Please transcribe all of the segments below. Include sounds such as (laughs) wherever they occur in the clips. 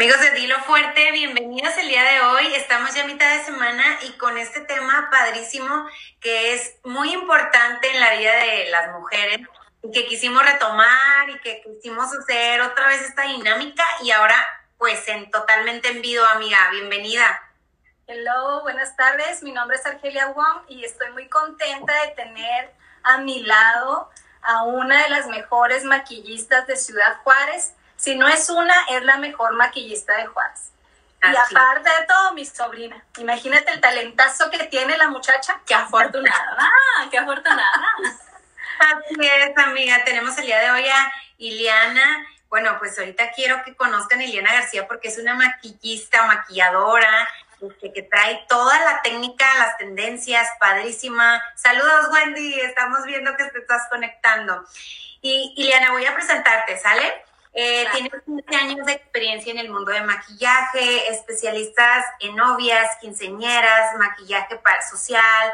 Amigos de Dilo Fuerte, bienvenidos el día de hoy. Estamos ya a mitad de semana y con este tema padrísimo que es muy importante en la vida de las mujeres y que quisimos retomar y que quisimos hacer otra vez esta dinámica y ahora pues en totalmente en vivo, amiga. Bienvenida. Hello, buenas tardes. Mi nombre es Argelia Wong y estoy muy contenta de tener a mi lado a una de las mejores maquillistas de Ciudad Juárez. Si no es una, es la mejor maquillista de Juárez. Y aparte de todo, mi sobrina. Imagínate el talentazo que tiene la muchacha. Qué afortunada, qué afortunada. (laughs) Así es, amiga. Tenemos el día de hoy a Iliana. Bueno, pues ahorita quiero que conozcan a Iliana García porque es una maquillista, maquilladora, este, que trae toda la técnica, las tendencias, padrísima. Saludos, Wendy. Estamos viendo que te estás conectando. Y Iliana, voy a presentarte, ¿sale? Eh, tienes 15 años de experiencia en el mundo de maquillaje, especialistas en novias, quinceñeras, maquillaje para social,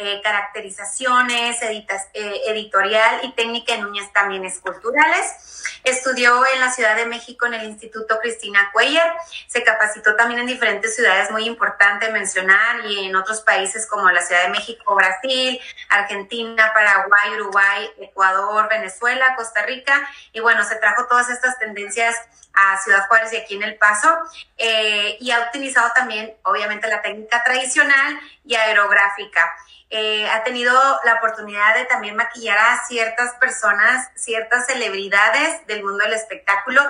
eh, caracterizaciones, eh, editorial y técnica en uñas también esculturales. Estudió en la Ciudad de México en el Instituto Cristina Cuellar. Se capacitó también en diferentes ciudades muy importantes mencionar y en otros países como la Ciudad de México, Brasil, Argentina, Paraguay, Uruguay, Ecuador, Venezuela, Costa Rica. Y bueno, se trajo todas estas tendencias a Ciudad Juárez y aquí en El Paso. Eh, y ha utilizado también, obviamente, la técnica tradicional y aerográfica. Eh, ha tenido la oportunidad de también maquillar a ciertas personas, ciertas celebridades del mundo del espectáculo.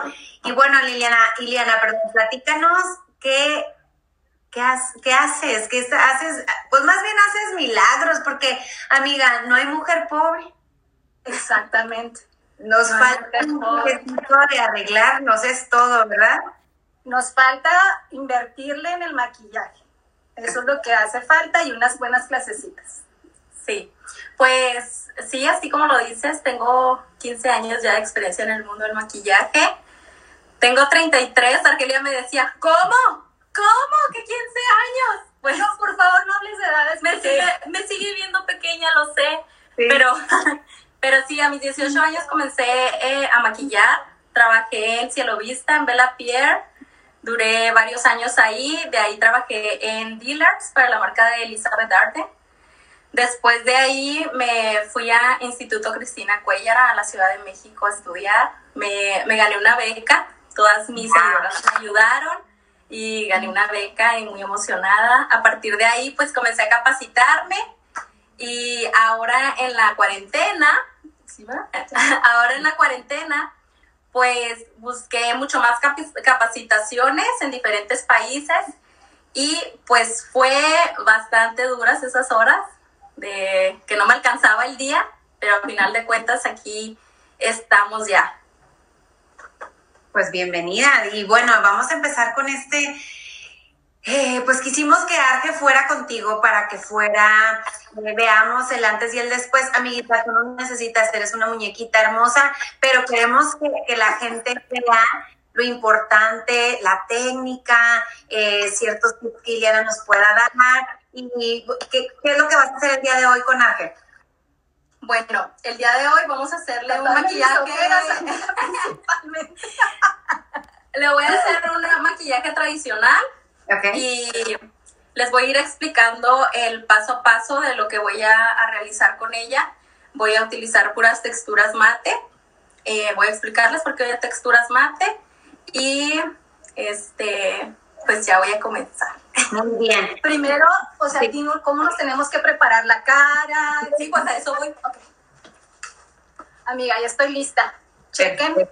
Y bueno, Liliana, Liliana, perdón, platícanos qué, qué, qué haces, qué haces, pues más bien haces milagros, porque amiga, no hay mujer pobre. Exactamente. Nos falta un poquito de arreglarnos, es todo, ¿verdad? Nos falta invertirle en el maquillaje eso es lo que hace falta y unas buenas clasecitas. Sí, pues sí, así como lo dices, tengo 15 años ya de experiencia en el mundo del maquillaje. Tengo 33, Argelia me decía, ¿cómo? ¿Cómo? ¿Que 15 años? Pues, no, por favor, no hables de edades. Me, sigue, me sigue viendo pequeña, lo sé, pero, (laughs) pero sí, a mis 18 años comencé eh, a maquillar. Trabajé en Cielo Vista, en Bella Pierre Duré varios años ahí, de ahí trabajé en Dealers para la marca de Elizabeth Arden. Después de ahí me fui a Instituto Cristina Cuellar a la Ciudad de México a estudiar. Me, me gané una beca, todas mis seguidoras me ayudaron y gané una beca y muy emocionada. A partir de ahí pues comencé a capacitarme y ahora en la cuarentena, (laughs) ahora en la cuarentena pues busqué mucho más capacitaciones en diferentes países y pues fue bastante duras esas horas de que no me alcanzaba el día, pero al final de cuentas aquí estamos ya. Pues bienvenida y bueno, vamos a empezar con este eh, pues quisimos que Arge fuera contigo para que fuera, eh, veamos el antes y el después. Amiguita, tú no necesitas, eres una muñequita hermosa, pero queremos que, la gente vea lo importante, la técnica, eh, ciertos tips que Iliana nos pueda dar. ¿Y qué, es lo que vas a hacer el día de hoy con Arge? Bueno, el día de hoy vamos a hacerle un maquillaje. (laughs) Le voy a hacer un maquillaje tradicional y les voy a ir explicando el paso a paso de lo que voy a, realizar con ella. Voy a utilizar puras texturas mate. Eh, voy a explicarles por qué voy a texturas mate. Y este, pues ya voy a comenzar. Muy bien. Primero, o sea, ¿cómo nos tenemos que preparar la cara? Sí, pues a eso voy. Amiga, ya estoy lista. Chequen.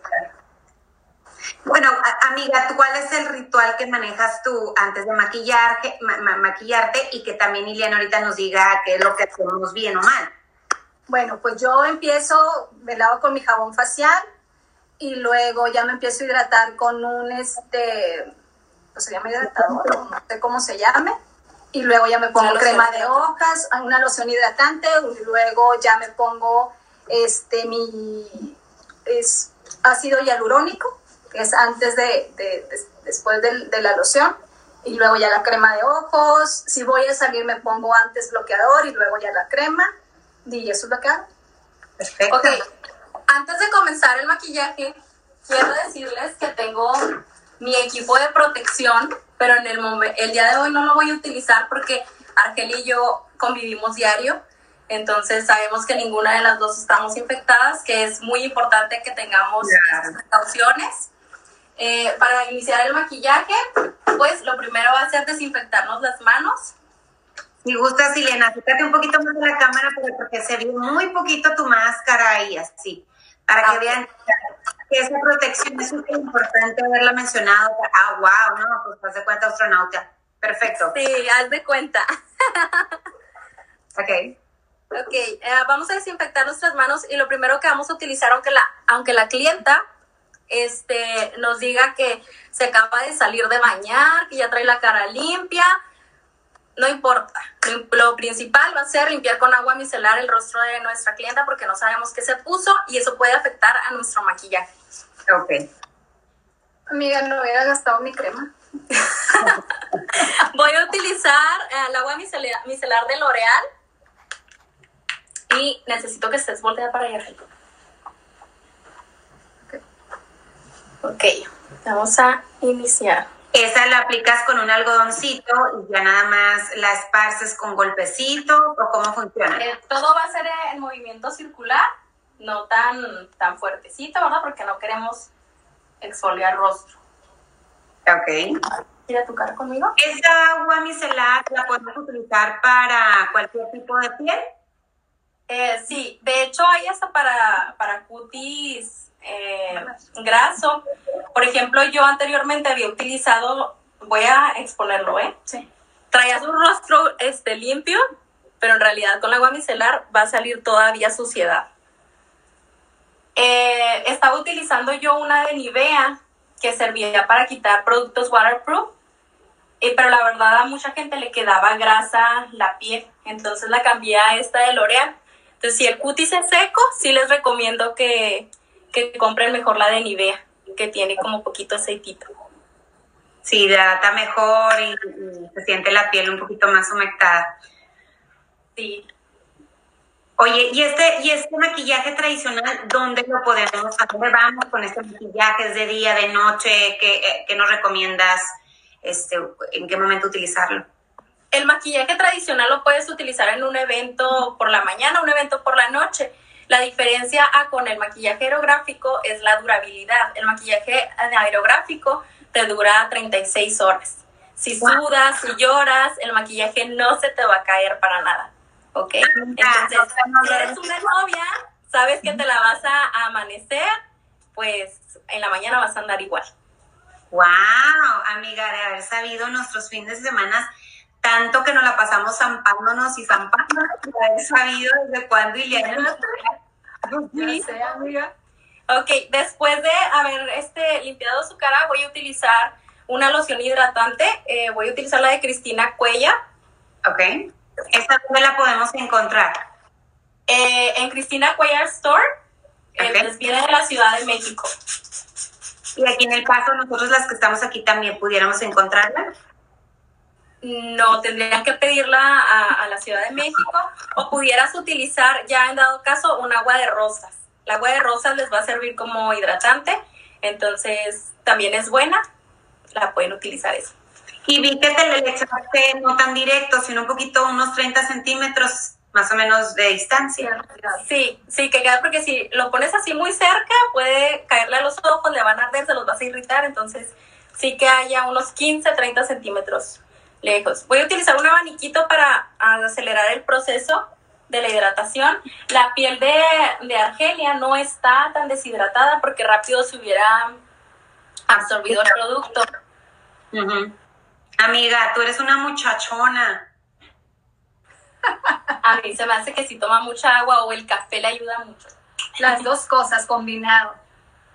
Bueno, amiga, ¿cuál es el ritual que manejas tú antes de maquillarte, maquillarte y que también Iliana ahorita nos diga qué es lo que hacemos bien o mal? Bueno, pues yo empiezo, me lavo con mi jabón facial y luego ya me empiezo a hidratar con un, este, pues se llama hidratador, no sé cómo se llame. Y luego ya me pongo crema de hojas, una loción hidratante, y luego ya me pongo este mi es ácido hialurónico es antes de, después de, la loción. Y luego ya la crema de ojos. Si voy a salir me pongo antes bloqueador y luego ya la crema. Y eso es lo que hago. Perfecto. Ok, antes de comenzar el maquillaje, quiero decirles que tengo mi equipo de protección, pero en el, el día de hoy no lo voy a utilizar porque Argel y yo convivimos diario, entonces sabemos que ninguna de las dos estamos infectadas, que es muy importante que tengamos esas precauciones. Eh, para iniciar el maquillaje, pues lo primero va a ser desinfectarnos las manos. Si gustas, Silena, acércate un poquito más de la cámara porque se ve muy poquito tu máscara ahí, así, para que ah, vean que esa protección es súper importante haberla mencionado. Ah, wow, no, pues haz de cuenta astronauta. Perfecto. Sí, haz de cuenta. ok. Ok, eh, vamos a desinfectar nuestras manos y lo primero que vamos a utilizar, aunque la, aunque la clienta este, nos diga que se acaba de salir de bañar, que ya trae la cara limpia, no importa. Lo principal va a ser limpiar con agua micelar el rostro de nuestra clienta porque no sabemos qué se puso y eso puede afectar a nuestro maquillaje. Ok. Amiga, no hubiera gastado mi crema. (laughs) Voy a utilizar eh, el agua micelar, micelar de L'Oreal y necesito que estés volteada para allá. Ok, vamos a iniciar. Esa la aplicas con un algodoncito y ya nada más la esparces con golpecito o cómo funciona. Eh, todo va a ser en movimiento circular, no tan, tan fuertecito, ¿verdad? Porque no queremos exfoliar rostro. Ok. ¿Quieres tu cara conmigo? ¿Esa agua micelar la podemos utilizar para cualquier tipo de piel? Eh, sí, de hecho hay hasta para, para cutis eh, graso. Por ejemplo, yo anteriormente había utilizado, voy a exponerlo, ¿eh? Sí. Traías un rostro este, limpio, pero en realidad con la agua micelar va a salir todavía suciedad. Eh, estaba utilizando yo una de Nivea que servía para quitar productos waterproof, eh, pero la verdad a mucha gente le quedaba grasa la piel, entonces la cambié a esta de L'Oreal. Entonces, si el cutis es seco, sí les recomiendo que, que compren mejor la de Nivea, que tiene como poquito aceitito. Sí, hidrata mejor y, se siente la piel un poquito más humectada. Sí. Oye, ¿y este, y este maquillaje tradicional, dónde lo podemos, a dónde vamos con este maquillaje? ¿Es de día, de noche? ¿Qué, eh, qué nos recomiendas? Este, ¿En qué momento utilizarlo? El maquillaje tradicional lo puedes utilizar en un evento por la mañana, un evento por la noche. La diferencia con el maquillaje aerográfico es la durabilidad. El maquillaje aerográfico te dura 36 horas. Si sudas, si lloras, el maquillaje no se te va a caer para nada. ¿Ok? Entonces, si eres una novia, sabes que te la vas a amanecer, pues en la mañana vas a andar igual. ¡Wow! Amiga, de haber sabido nuestros fines de semana tanto que nos la pasamos zampándonos y zampándonos, haber sabido desde cuándo Ileana (laughs) Sí, amiga. Ok, después de haber este, limpiado su cara, voy a utilizar una loción hidratante. Eh, voy a utilizar la de Cristina Cuella. Ok. ¿Esta dónde la podemos encontrar? Eh, en Cristina Cuella Store. Eh, okay. Eh, viene de la Ciudad de México. Y aquí en El Paso, nosotros las que estamos aquí también pudiéramos encontrarla. No, tendrían que pedirla a, a, la Ciudad de México o pudieras utilizar ya en dado caso un agua de rosas. El agua de rosas les va a servir como hidratante, entonces también es buena, la pueden utilizar eso. Y vi que te le echaste no tan directo, sino un poquito, unos 30 centímetros más o menos de distancia. Sí, sí, que queda porque si lo pones así muy cerca, puede caerle a los ojos, le van a arder, se los vas a irritar, entonces sí que haya unos 15, 30 centímetros lejos. Voy a utilizar un abaniquito para acelerar el proceso de la hidratación. La piel de, de Argelia no está tan deshidratada porque rápido se hubiera absorbido el producto. Amiga, tú eres una muchachona. (laughs) A mí se me hace que si toma mucha agua o el café le ayuda mucho. Las dos cosas combinado.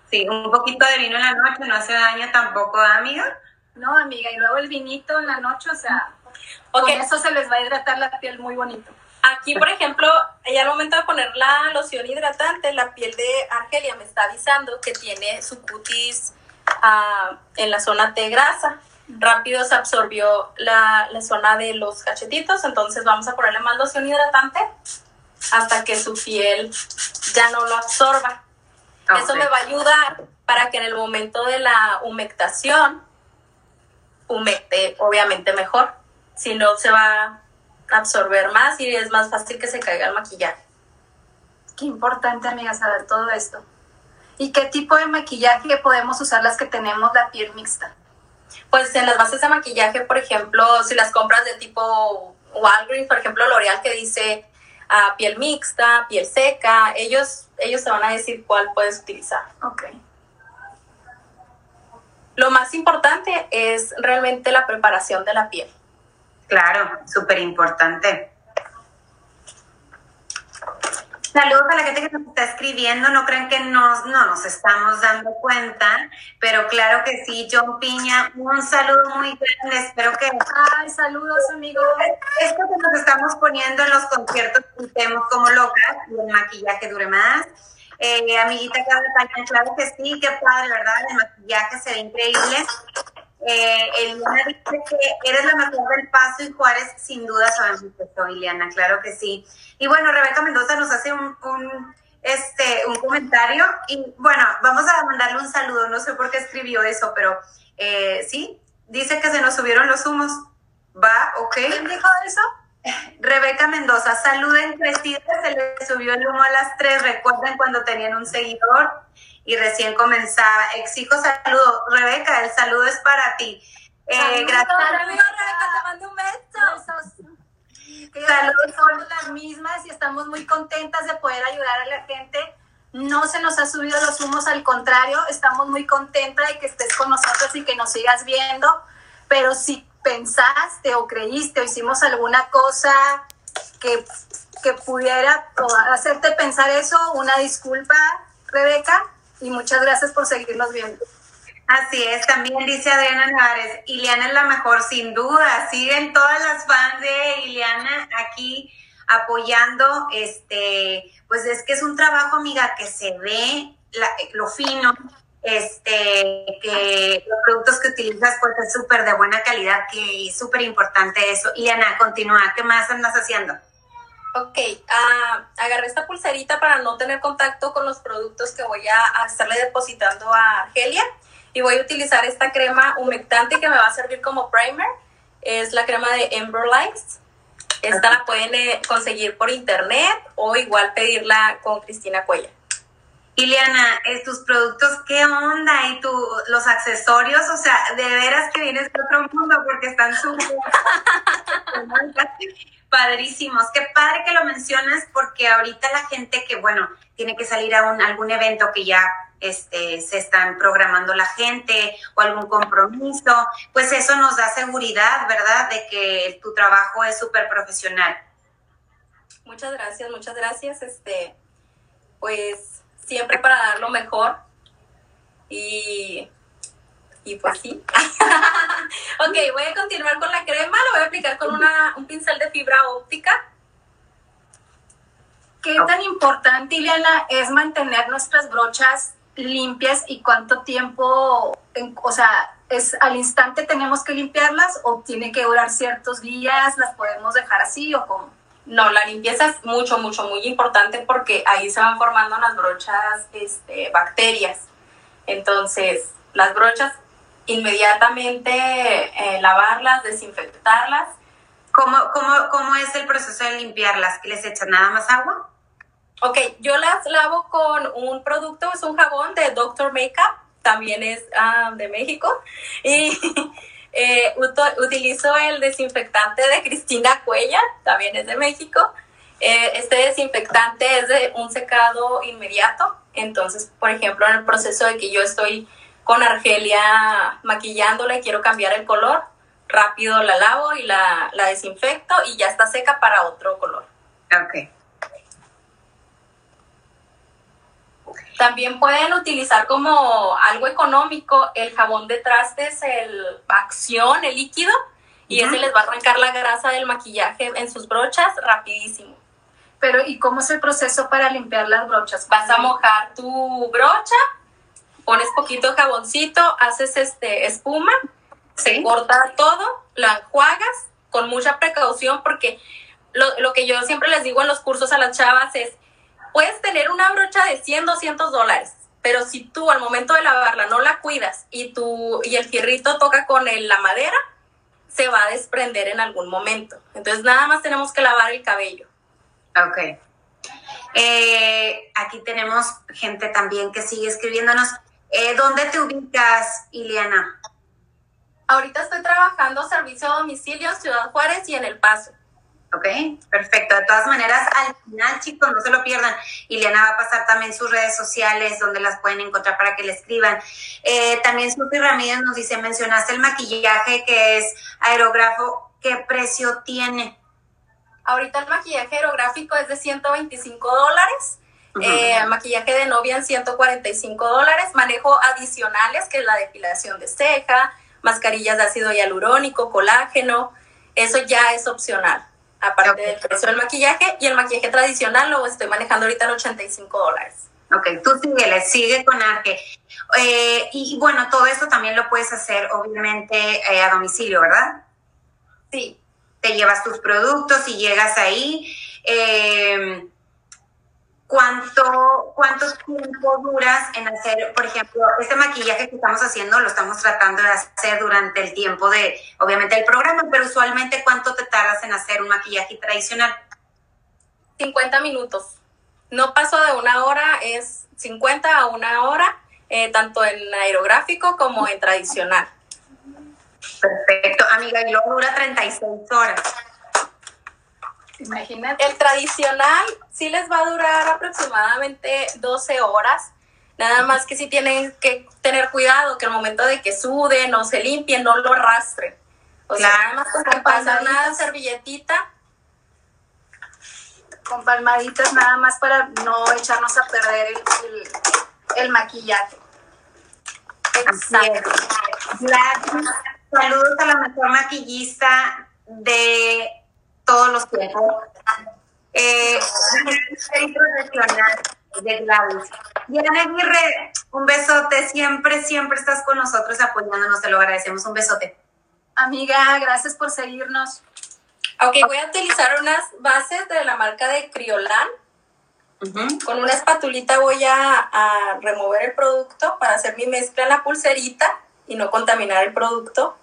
Sí, un poquito de vino en la noche no hace daño tampoco, amiga. No, amiga, y luego el vinito en la noche, o sea, con eso se les va a hidratar la piel muy bonito. Aquí, por ejemplo, ya al momento de poner la loción hidratante, la piel de Argelia me está avisando que tiene su cutis uh, en la zona de grasa. Rápido se absorbió la, la, zona de los cachetitos, entonces vamos a ponerle más loción hidratante hasta que su piel ya no lo absorba. Eso me va a ayudar para que en el momento de la humectación humecte obviamente mejor. Si no, se va a absorber más y es más fácil que se caiga el maquillaje. Qué importante, amiga, saber todo esto. ¿Y qué tipo de maquillaje podemos usar las que tenemos la piel mixta? Pues en las bases de maquillaje, por ejemplo, si las compras de tipo Walgreens, por ejemplo, L'Oreal que dice ah, piel mixta, piel seca, ellos, ellos te van a decir cuál puedes utilizar. Ok. Lo más importante es realmente la preparación de la piel. Claro, súper importante. Saludos a la gente que nos está escribiendo. No crean que nos, no nos estamos dando cuenta, pero claro que sí. John Piña, un saludo muy grande. Espero que. Ay, saludos, amigos. Esto que nos estamos poniendo en los conciertos, estemos como locas y el maquillaje dure más. Eh, amiguita Carla claro que sí, qué padre, ¿verdad? El maquillaje se ve increíble. Eh, Eliana dice que eres la mejor del Paso y Juárez, sin duda sabemos esto, Eliana, claro que sí. Y bueno, Rebeca Mendoza nos hace un, un, este, un comentario y bueno, vamos a mandarle un saludo, no sé por qué escribió eso, pero eh, sí, dice que se nos subieron los humos. Va, ok. ¿Quién dijo eso? Rebeca Mendoza, saluden crecida, se le subió el humo a las tres, recuerden cuando tenían un seguidor y recién comenzaba. Exijo saludo. Rebeca, el saludo es para ti. Eh, gracias. Rebeca, te mando un beso. Saludos. Somos las mismas y estamos muy contentas de poder ayudar a la gente. No se nos ha subido los humos, al contrario, estamos muy contentas de que estés con nosotros y que nos sigas viendo. Pero si pensaste o creíste o hicimos alguna cosa que, que pudiera hacerte pensar eso, una disculpa, Rebeca y muchas gracias por seguirnos viendo. Así es, también dice Adriana Nevares, Iliana es la mejor, sin duda. Siguen todas las fans de Iliana aquí apoyando. Este, pues es que es un trabajo, amiga, que se ve lo fino, este, que los productos que utilizas pues es súper de buena calidad, que es súper importante eso. Iliana, continúa, ¿qué más andas haciendo? Ok, uh, agarré esta pulserita para no tener contacto con los productos que voy a, estarle depositando a Argelia y voy a utilizar esta crema humectante que me va a servir como primer. Es la crema de Ember Lights. Esta la pueden eh, conseguir por internet o igual pedirla con Cristina Cuella. Iliana, tus productos, ¿qué onda? Y tu, los accesorios, o sea, de veras que vienes de otro mundo porque están súper (laughs) padrísimos. Qué padre que lo mencionas porque ahorita la gente que, bueno, tiene que salir a un, algún evento que ya este, se están programando la gente o algún compromiso, pues eso nos da seguridad, ¿verdad? De que tu trabajo es súper profesional. Muchas gracias, muchas gracias. Este, pues siempre para dar lo mejor y y pues sí. (laughs) ok, voy a continuar con la crema. Lo voy a aplicar con una, un pincel de fibra óptica. ¿Qué tan importante, Ileana, es mantener nuestras brochas limpias y cuánto tiempo, o sea, es al instante tenemos que limpiarlas o tiene que durar ciertos días, las podemos dejar así o cómo? No, la limpieza es mucho, mucho, muy importante porque ahí se van formando las brochas este, bacterias. Entonces, las brochas inmediatamente eh, lavarlas, desinfectarlas. ¿Cómo, cómo, ¿Cómo es el proceso de limpiarlas? ¿Les echan nada más agua? Ok, yo las lavo con un producto, es un jabón de Doctor Makeup, también es ah, de México, y (laughs) eh, utilizo el desinfectante de Cristina Cuella, también es de México. Eh, este desinfectante es de un secado inmediato, entonces, por ejemplo, en el proceso de que yo estoy con Argelia maquillándola y quiero cambiar el color, rápido la lavo y la, desinfecto y ya está seca para otro color. Ok. También pueden utilizar como algo económico el jabón de trastes, el acción, el líquido, y ese les va a arrancar la grasa del maquillaje en sus brochas rapidísimo. Pero, ¿y cómo es el proceso para limpiar las brochas? Vas a mojar tu brocha, pones poquito jaboncito, haces este espuma, se corta todo, la enjuagas con mucha precaución porque lo, que yo siempre les digo en los cursos a las chavas es, puedes tener una brocha de 100, 200 dólares, pero si tú al momento de lavarla no la cuidas y, tu, y el fierrito toca con la madera, se va a desprender en algún momento. Entonces nada más tenemos que lavar el cabello. Ok. Eh, aquí tenemos gente también que sigue escribiéndonos. Eh, ¿Dónde te ubicas, Ileana? Ahorita estoy trabajando servicio a domicilio Ciudad Juárez y en El Paso. Ok, perfecto. De todas maneras, al final, chicos, no se lo pierdan. Ileana va a pasar también sus redes sociales donde las pueden encontrar para que le escriban. Eh, también Sufi Ramírez nos dice, mencionaste el maquillaje que es aerográfico. ¿Qué precio tiene? Ahorita el maquillaje aerográfico es de 125 dólares. Eh, maquillaje de novia en 145 dólares. Manejo adicionales, que es la depilación de ceja, mascarillas de ácido hialurónico, colágeno. Eso ya es opcional aparte del precio del maquillaje, y el maquillaje tradicional lo estoy manejando ahorita en 85 dólares. Ok, tú síguele, sigue con Arque. Eh, y, bueno, todo esto también lo puedes hacer obviamente eh, a domicilio, ¿verdad? Sí. Te llevas tus productos y llegas ahí. Eh, ¿Cuánto, ¿Cuánto tiempo duras en hacer, por ejemplo, este maquillaje que estamos haciendo, lo estamos tratando de hacer durante el tiempo de, obviamente, el programa, pero usualmente cuánto te tardas en hacer un maquillaje tradicional? 50 minutos. No paso de una hora, es 50 a una hora, eh, tanto en aerográfico como en tradicional. Perfecto, amiga, y luego dura 36 horas. Imagínate. El tradicional sí les va a durar aproximadamente 12 horas. Nada más que sí tienen que tener cuidado que al momento de que suden o se limpien, no lo arrastren. O sea, nada más con pasar una servilletita. Con palmaditas nada más para no echarnos a perder el, el, maquillaje. Exacto. Saludos a la mejor maquillista de todos los tiempos. Eh, de Gladys. Diana Aguirre, un besote, siempre, siempre estás con nosotros apoyándonos, te lo agradecemos, un besote. Amiga, gracias por seguirnos. Ok, voy a utilizar unas bases de la marca de Criolan. Con una espatulita voy a, a, remover el producto para hacer mi mezcla en la pulserita y no contaminar el producto.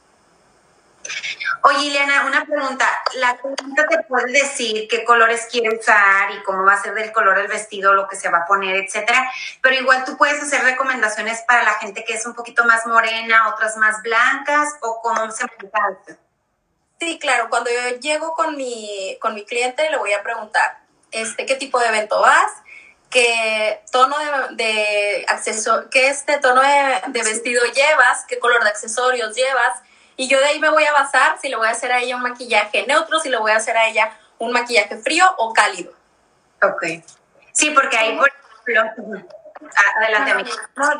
Oye, Ileana, una pregunta. La clienta te puede decir qué colores quiere usar y cómo va a ser del color del vestido, lo que se va a poner, etcétera. Pero igual tú puedes hacer recomendaciones para la gente que es un poquito más morena, otras más blancas, o cómo se maneja Sí, claro. Cuando yo llego con mi, con mi cliente, le voy a preguntar, este, ¿qué tipo de evento vas? qué tono de, de qué este tono de, vestido llevas, qué color de accesorios llevas, y yo de ahí me voy a basar si le voy a hacer a ella un maquillaje neutro, si le voy a hacer a ella un maquillaje frío o cálido. Ok. Sí, porque ahí, por ejemplo, adelante, no,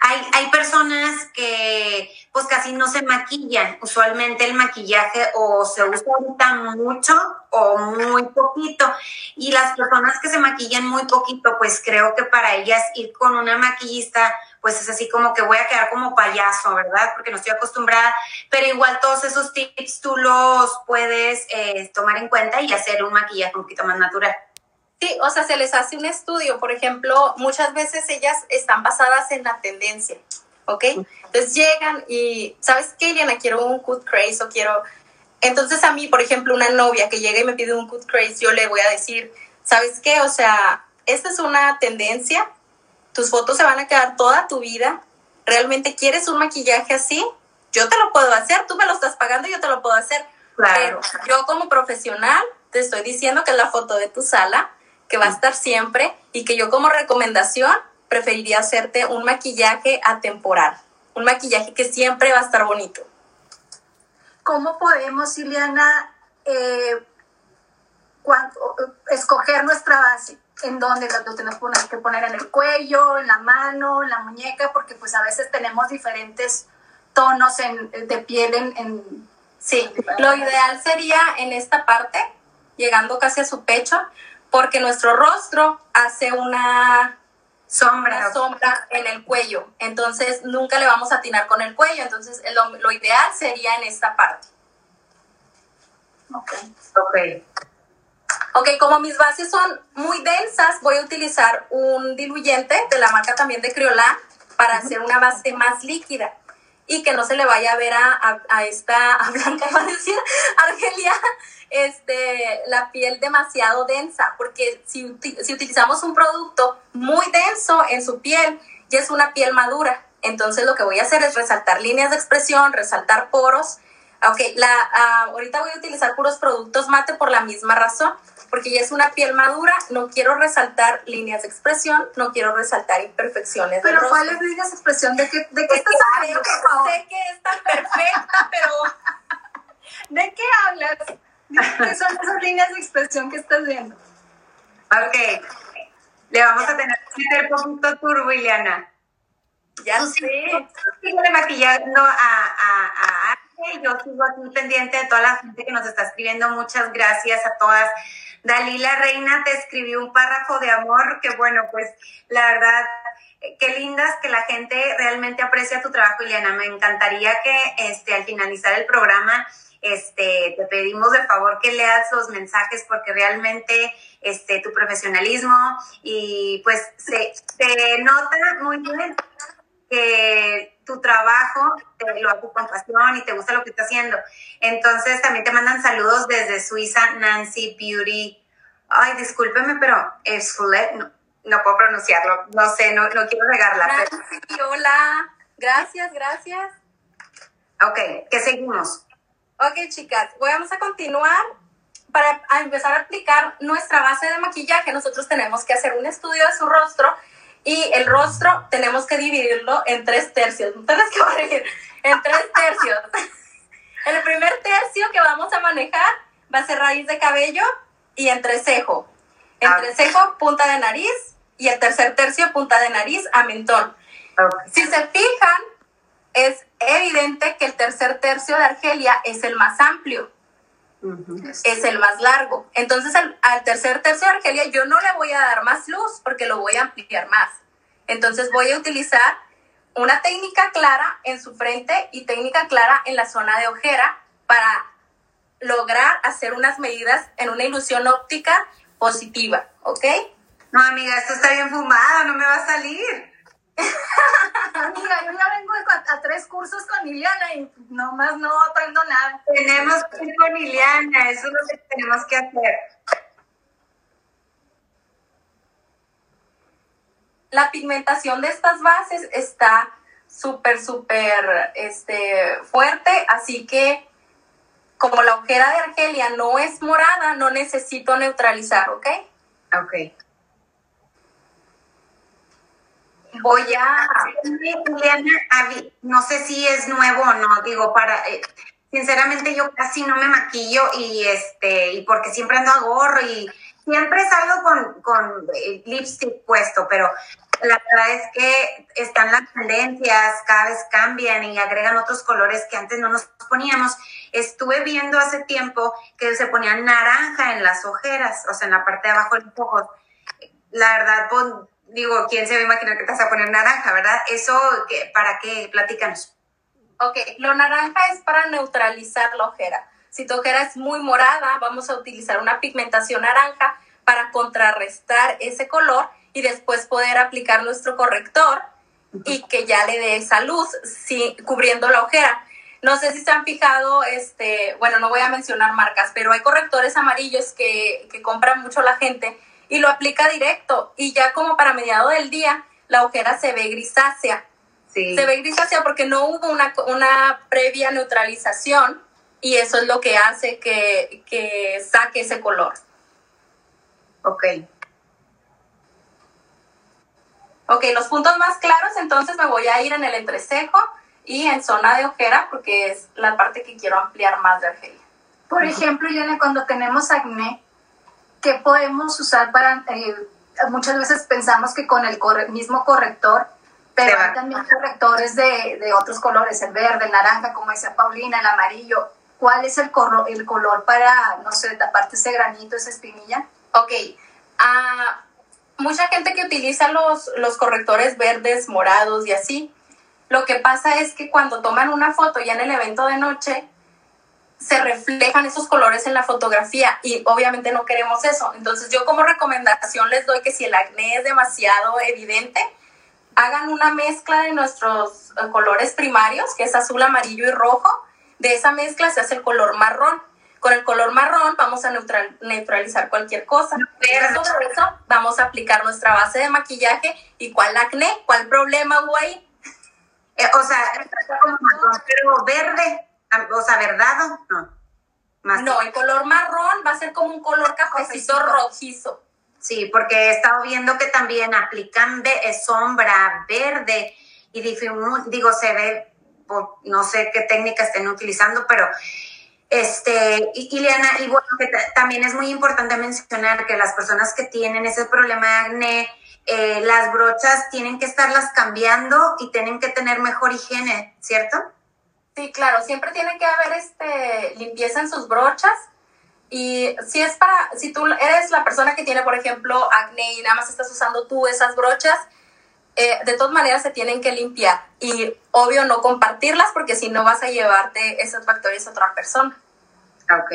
hay, hay personas que pues casi no se maquillan. Usualmente el maquillaje o se usa ahorita mucho o muy poquito. Y las personas que se maquillan muy poquito, pues creo que para ellas ir con una maquillista pues es así como que voy a quedar como payaso, ¿verdad? Porque no estoy acostumbrada, pero igual todos esos tips tú los puedes eh, tomar en cuenta y hacer un maquillaje un poquito más natural. Sí, o sea, se les hace un estudio, por ejemplo, muchas veces ellas están basadas en la tendencia, ¿ok? Entonces llegan y, ¿sabes qué, Eliana? Quiero un cut craze o quiero... Entonces a mí, por ejemplo, una novia que llega y me pide un cut craze, yo le voy a decir, ¿sabes qué? O sea, esta es una tendencia, tus fotos se van a quedar toda tu vida. ¿Realmente quieres un maquillaje así? Yo te lo puedo hacer, tú me lo estás pagando, yo te lo puedo hacer. Pero yo como profesional te estoy diciendo que es la foto de tu sala, que va a estar siempre y que yo como recomendación preferiría hacerte un maquillaje atemporal, un maquillaje que siempre va a estar bonito. ¿Cómo podemos, Ileana, eh, escoger nuestra base? En dónde lo tenemos que poner en el cuello, en la mano, en la muñeca, porque pues a veces tenemos diferentes tonos de piel en, Sí, lo ideal sería en esta parte, llegando casi a su pecho, porque nuestro rostro hace una sombra, sombra en el cuello. Entonces nunca le vamos a atinar con el cuello. Entonces lo, lo ideal sería en esta parte. Ok. Ok. Ok, como mis bases son muy densas, voy a utilizar un diluyente de la marca también de Criolan para hacer una base más líquida y que no se le vaya a ver a, a, esta, (laughs) a Blanca, a decir, (laughs) Argelia, este, la piel demasiado densa, porque si, si utilizamos un producto muy denso en su piel, ya es una piel madura. Entonces lo que voy a hacer es resaltar líneas de expresión, resaltar poros. Ok, la, uh, ahorita voy a utilizar puros productos mate por la misma razón, porque ya es una piel madura, no quiero resaltar líneas de expresión, no quiero resaltar imperfecciones. Pero ¿cuáles líneas de expresión? ¿De qué, de qué estás hablando? Sé que es tan perfecta, (laughs) pero... ¿De qué hablas? ¿Qué son esas líneas de expresión que estás viendo? Ok. Le vamos a tener que meter poquito turbo, Ileana. Ya sé. Sigo maquillando a, a, a yo sigo aquí pendiente de toda la gente que nos está escribiendo. Muchas gracias a todas. Dalila Reina te escribió un párrafo de amor que bueno, pues la verdad, qué lindas que la gente realmente aprecia tu trabajo, Ileana. Me encantaría que este, al finalizar el programa este, te pedimos de favor que leas los mensajes porque realmente este, tu profesionalismo y pues se nota muy bien que tu trabajo te lo hace con pasión y te gusta lo que estás haciendo. Entonces también te mandan saludos desde Suiza, Nancy Beauty. Ay, discúlpeme, pero es no, no puedo pronunciarlo. No sé, no, no quiero regarla. Nancy, hola. Gracias, gracias. Ok, ¿qué seguimos? Ok, chicas, vamos a continuar. Para empezar a aplicar nuestra base de maquillaje, nosotros tenemos que hacer un estudio de su rostro y el rostro tenemos que dividirlo en tres tercios. No tienes que corregir, en tres tercios. (laughs) el primer tercio que vamos a manejar va a ser raíz de cabello y entrecejo. Entrecejo, ah. punta de nariz y el tercer tercio, punta de nariz a mentón. Si se fijan, es evidente que el tercer tercio de Argelia es el más amplio, es el más largo. Entonces al, tercer tercio de Argelia yo no le voy a dar más luz porque lo voy a ampliar más. Entonces voy a utilizar una técnica clara en su frente y técnica clara en la zona de ojera para lograr hacer unas medidas en una ilusión óptica positiva, ¿ok? No, amiga, esto está bien fumado, no me va a salir. (laughs) Amiga, yo ya vengo a, tres cursos con Liliana y nomás no aprendo nada. Tenemos que ir con Liliana, eso es lo que tenemos que hacer. La pigmentación de estas bases está súper, súper este, fuerte, así que como la ojera de Argelia no es morada, no necesito neutralizar, ¿ok? Ok voy a, no sé si es nuevo o no, digo, para, eh, sinceramente yo casi no me maquillo y este, y porque siempre ando a gorro y siempre salgo con, con eh, lipstick puesto, pero la verdad es que están las tendencias, cada vez cambian y agregan otros colores que antes no nos poníamos. Estuve viendo hace tiempo que se ponían naranja en las ojeras, o sea, en la parte de abajo del ojo. La verdad, pues, digo, ¿quién se va a imaginar que te vas a poner naranja, verdad? ¿Eso para qué? Platícanos. Ok, lo naranja es para neutralizar la ojera. Si tu ojera es muy morada, vamos a utilizar una pigmentación naranja para contrarrestar ese color y después poder aplicar nuestro corrector y que ya le dé esa luz cubriendo la ojera. No sé si se han fijado, este, bueno, no voy a mencionar marcas, pero hay correctores amarillos que, que compran mucho la gente y lo aplica directo y ya como para mediado del día la ojera se ve grisácea. Se ve grisácea porque no hubo una, una, previa neutralización y eso es lo que hace que, que saque ese color. Ok. Ok, los puntos más claros, entonces me voy a ir en el entrecejo y en zona de ojera porque es la parte que quiero ampliar más de Argelia. Por ejemplo, Yone, cuando tenemos acné, ¿qué podemos usar para, eh, muchas veces pensamos que con el mismo corrector, pero hay también correctores de, de, otros colores, el verde, el naranja, como decía Paulina, el amarillo. ¿Cuál es el, el color para, no sé, taparte ese granito, esa espinilla? Ok. Uh, mucha gente que utiliza los, los correctores verdes, morados y así, lo que pasa es que cuando toman una foto ya en el evento de noche, se reflejan esos colores en la fotografía y obviamente no queremos eso. Entonces yo como recomendación les doy que si el acné es demasiado evidente, hagan una mezcla de nuestros eh, colores primarios, que es azul, amarillo y rojo. De esa mezcla se hace el color marrón. Con el color marrón vamos a neutralizar cualquier cosa. Pero sobre eso vamos a aplicar nuestra base de maquillaje. ¿Y cuál acné? ¿Cuál problema hubo ahí? Eh, o sea, pero verde, verdado, no. no, el color marrón va a ser como un color cafecito rojizo. Sí, porque he estado viendo que también aplican eh, sombra verde y digo, se ve, no sé qué técnica estén utilizando, pero este, y, Liana, y bueno, también es muy importante mencionar que las personas que tienen ese problema de acné, eh, las brochas tienen que estarlas cambiando y tienen que tener mejor higiene, ¿cierto? Sí, claro, siempre tiene que haber este, limpieza en sus brochas y si es para, si tú eres la persona que tiene, por ejemplo, acné y nada más estás usando tú esas brochas, eh, de todas maneras se tienen que limpiar. Y obvio no compartirlas porque si no vas a llevarte esos factores a otra persona. Ok.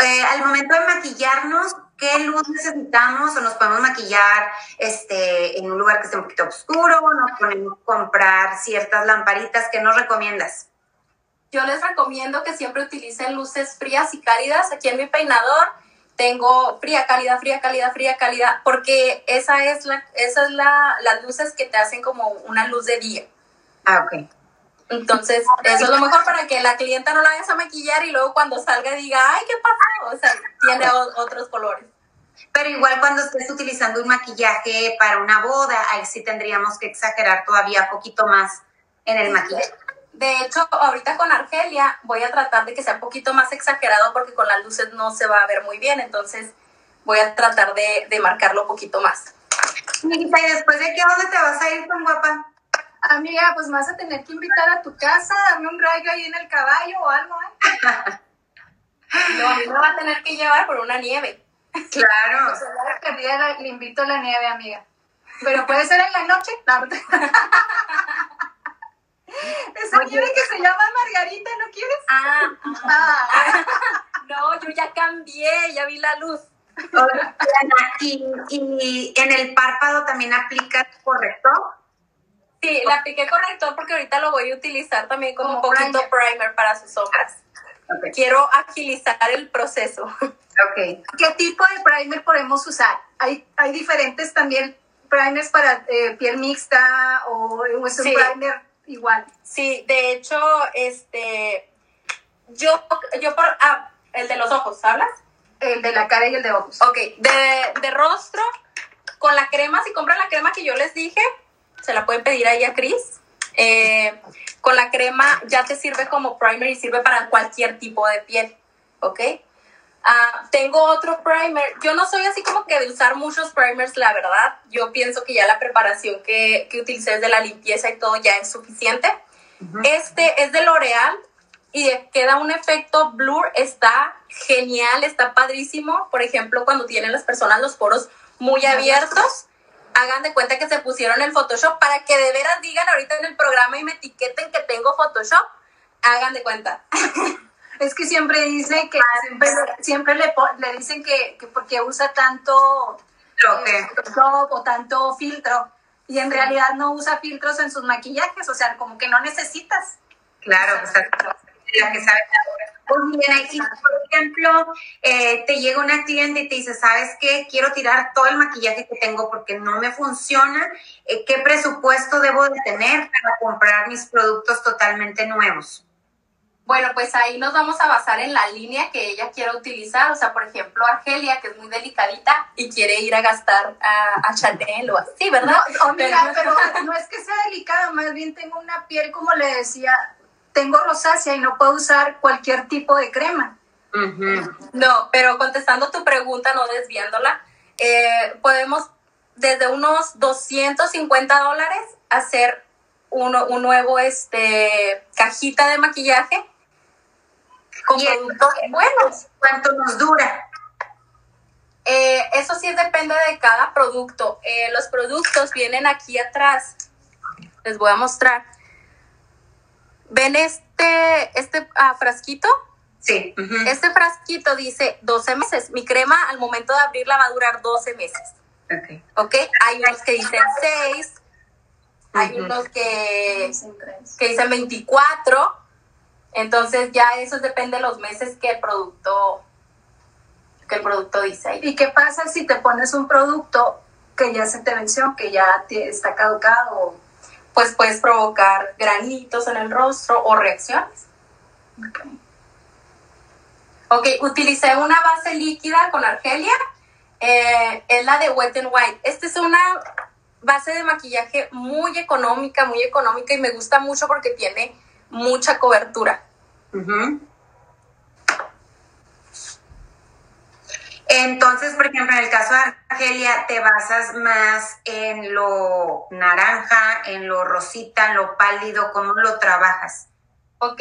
Eh, al momento de maquillarnos, ¿qué luz necesitamos? ¿O nos podemos maquillar este, en un lugar que esté un poquito oscuro? ¿O nos podemos comprar ciertas lamparitas? ¿Qué nos recomiendas? yo les recomiendo que siempre utilicen luces frías y cálidas. Aquí en mi peinador tengo fría, cálida, fría, cálida, fría, cálida, porque esa es la, esa es la, las luces que te hacen como una luz de día. Ah, ok. Entonces, eso es lo mejor para que la clienta no la vayas a maquillar y luego cuando salga diga, ay, ¿qué pasó? O sea, tiene otros colores. Pero igual cuando estés utilizando un maquillaje para una boda, ahí sí tendríamos que exagerar todavía un poquito más en el maquillaje. De hecho, ahorita con Argelia voy a tratar de que sea un poquito más exagerado porque con las luces no se va a ver muy bien, entonces voy a tratar de, de marcarlo un poquito más. ¿y después de qué, dónde te vas a ir tan guapa? Amiga, pues me vas a tener que invitar a tu casa, darme un rayo ahí en el caballo o algo, ¿eh? (laughs) no, a mí me va a tener que llevar por una nieve. Claro. (laughs) Pues le invito a la nieve, amiga. Pero puede ser en la noche. Esa nieve que se llama Margarita, ¿no quieres? Ah, ah. (laughs) no, yo ya cambié, ya vi la luz. y, en el párpado también aplicas corrector. Sí, le apliqué corrector porque ahorita lo voy a utilizar también como, un poquito primer. para sus sombras. Quiero agilizar el proceso. Okay. ¿Qué tipo de primer podemos usar? Hay, hay diferentes también primers para eh, piel mixta o es un primer igual. Sí, de hecho, este, yo, yo por, ah, el de los ojos, ¿hablas? El de la cara y el de ojos. Ok, de, de rostro, con la crema, si compran la crema que yo les dije, se la pueden pedir ahí a Chris. Eh, con la crema ya te sirve como primer y sirve para cualquier tipo de piel, ¿ok? Ah, tengo otro primer. Yo no soy así como que de usar muchos primers, la verdad. Yo pienso que ya la preparación que, que utilicé de la limpieza y todo ya es suficiente. Este es de L'Oreal y queda un efecto blur. Está genial, está padrísimo. Por ejemplo, cuando tienen las personas los poros muy abiertos, hagan de cuenta que se pusieron el Photoshop para que de veras digan ahorita en el programa y me etiqueten que tengo Photoshop. Hagan de cuenta. (laughs) Es que siempre dice que siempre, siempre le, le dicen que, que, porque usa tanto eh, o tanto filtro y en realidad no usa filtros en sus maquillajes, o sea, como que no necesitas. Claro, o sea, la que sabe bien, aquí, por ejemplo, eh, te llega una cliente y te dice, ¿sabes qué? Quiero tirar todo el maquillaje que tengo porque no me funciona. Eh, ¿Qué presupuesto debo de tener para comprar mis productos totalmente nuevos? Bueno, pues ahí nos vamos a basar en la línea que ella quiera utilizar. O sea, por ejemplo, Argelia, que es muy delicadita y quiere ir a gastar a, Chanel o así, ¿verdad? No, pero, no es que sea delicada, más bien tengo una piel, como le decía, tengo rosácea y no puedo usar cualquier tipo de crema. No, pero contestando tu pregunta, no desviándola, eh, podemos desde unos 250 dólares hacer uno, un nuevo este, cajita de maquillaje con productos buenos. ¿Cuánto nos dura? Eh, eso sí depende de cada producto. Eh, los productos vienen aquí atrás. Les voy a mostrar. ¿Ven este, este ah, frasquito? Sí. Este frasquito dice 12 meses. Mi crema al momento de abrirla va a durar 12 meses. Ok. ¿Ok? Hay unos que dicen 6, hay unos que, que dicen 24. Entonces ya eso depende de los meses que el producto que el producto dice ahí. ¿Y qué pasa si te pones un producto que ya se te venció, que ya está caducado? Pues puedes provocar granitos en el rostro o reacciones. Okay. Ok, utilicé una base líquida con Argelia. Eh, es la de Wet n White. Esta es una base de maquillaje muy económica, muy económica y me gusta mucho porque tiene mucha cobertura. Entonces, por ejemplo, en el caso de Argelia, te basas más en lo naranja, en lo rosita, en lo pálido, ¿cómo lo trabajas? Ok,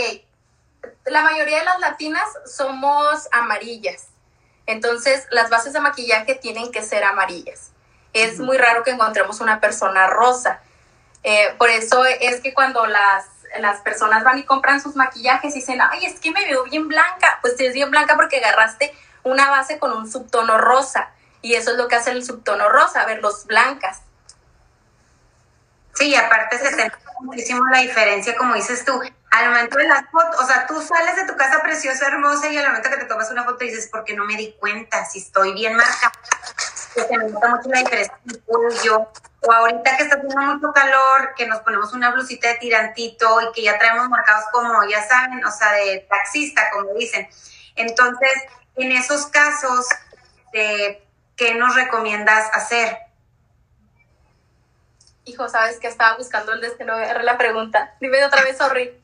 la mayoría de las latinas somos amarillas. Entonces, las bases de maquillaje tienen que ser amarillas. Es muy raro que encontremos una persona rosa. Eh, por eso es que cuando las, las personas van y compran sus maquillajes y dicen, ay, es que me veo bien blanca, pues te ves bien blanca porque agarraste una base con un subtono rosa. Y eso es lo que hace el subtono rosa, verlos blancas. Sí, aparte se te muchísimo la diferencia, como dices tú, al momento de las fotos, o sea, tú sales de tu casa preciosa, hermosa, y al momento que te tomas una foto dices, ¿por qué no me di cuenta? Si estoy bien marcada, que se nota mucho la diferencia yo. O ahorita que está haciendo mucho calor, que nos ponemos una blusita de tirantito y que ya traemos marcados como, ya saben, o sea, de taxista, como dicen. Entonces, en esos casos, eh, ¿qué nos recomiendas hacer? Hijo, sabes que estaba buscando el de este, no era la pregunta. Dime otra vez, sorry.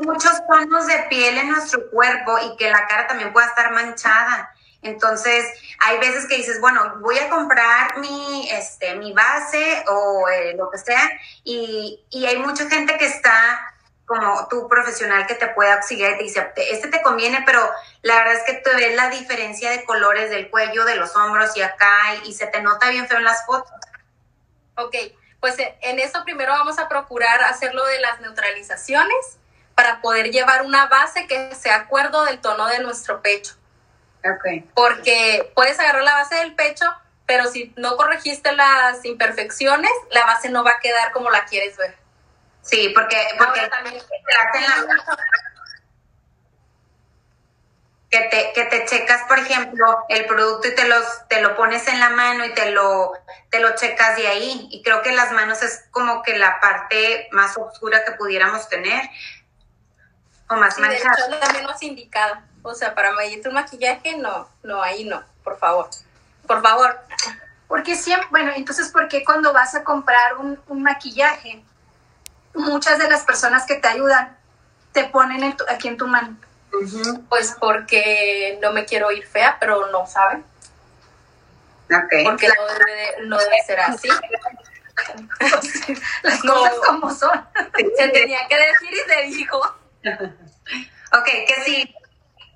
muchos tonos de piel en nuestro cuerpo y que la cara también pueda estar manchada. Entonces, hay veces que dices, bueno, voy a comprar mi, este, mi base o eh, lo que sea, y, y hay mucha gente que está como tu profesional que te puede auxiliar y te dice, este te conviene, pero la verdad es que tú ves la diferencia de colores del cuello, de los hombros y acá, y se te nota bien feo en las fotos. Ok, pues eh, en eso primero vamos a procurar hacerlo de las neutralizaciones para poder llevar una base que sea acuerdo del tono de nuestro pecho. Okay. Porque puedes agarrar la base del pecho, pero si no corregiste las imperfecciones, la base no va a quedar como la quieres ver. Sí, porque, porque también la, que te, que te checas, por ejemplo, el producto y te, los, te lo pones en la mano y te lo, te lo checas de ahí. Y creo que las manos es como que la parte más oscura que pudiéramos tener. O más sí, manchada. De la menos indicada. O sea, para medir tu maquillaje, no, no, ahí no, por favor. Por favor. Porque siempre, bueno, entonces, ¿por qué cuando vas a comprar un, un maquillaje, muchas de las personas que te ayudan te ponen aquí en tu mano? Pues porque no me quiero ir fea, pero no saben. Porque no debe, no debe ser así. (laughs) Las cosas como son. (laughs) Se tenía que decir y se dijo. ok, que sí.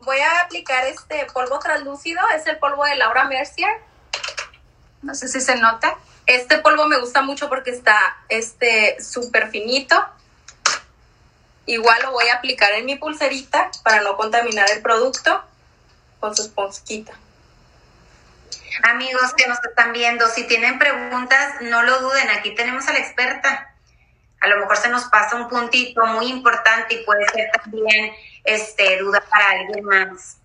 Voy a aplicar este polvo translúcido, es el polvo de Laura Mercier. No sé si se nota. Este polvo me gusta mucho porque está este súper finito Igual lo voy a aplicar en mi pulserita para no contaminar el producto con su esponjita. Amigos que nos están viendo, si tienen preguntas, no lo duden, aquí tenemos a la experta. A lo mejor se nos pasa un puntito muy importante y puede ser también este, duda para alguien más.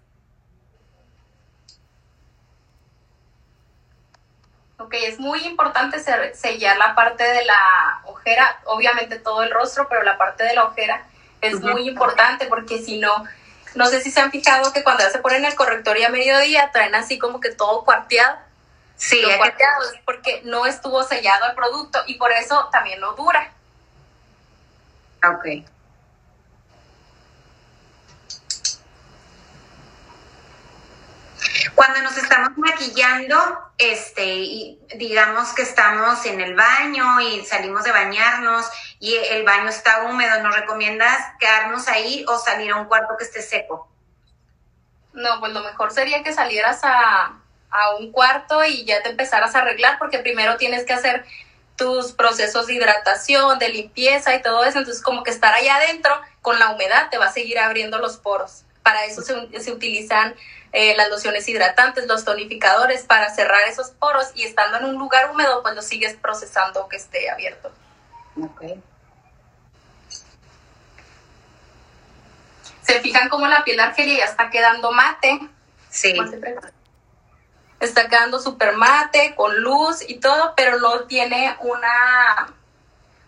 Ok, es muy importante sellar la parte de la ojera, obviamente todo el rostro, pero la parte de la ojera es muy importante porque si no, no sé si se han fijado que cuando se ponen el corrector y a mediodía traen así como que todo cuarteado. Sí, cuarteado es porque no estuvo sellado el producto y por eso también no dura. Ok. Cuando nos estamos maquillando, este, digamos que estamos en el baño y salimos de bañarnos y el baño está húmedo, ¿nos recomiendas quedarnos ahí o salir a un cuarto que esté seco? No, pues lo mejor sería que salieras a, a un cuarto y ya te empezaras a arreglar, porque primero tienes que hacer tus procesos de hidratación, de limpieza y todo eso. Entonces, como que estar allá adentro con la humedad te va a seguir abriendo los poros. Para eso se, se utilizan eh, las lociones hidratantes, los tonificadores para cerrar esos poros y estando en un lugar húmedo, pues lo sigues procesando que esté abierto. Okay. Se fijan cómo la piel de Argelia ya está quedando mate. Sí. Está quedando súper mate, con luz y todo, pero no tiene una,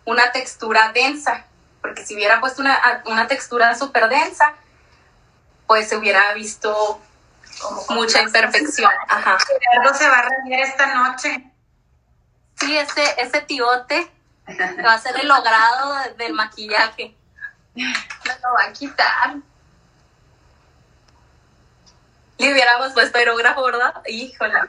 una textura densa. Porque si hubiera puesto una, una textura súper densa, pues se hubiera visto mucha imperfección. Ajá. se va a reír esta noche. Sí, ese, ese tiote (laughs) va a ser el logrado del maquillaje. Me lo va a quitar. Le hubiéramos puesto aerógrafo, ¿verdad? Híjole.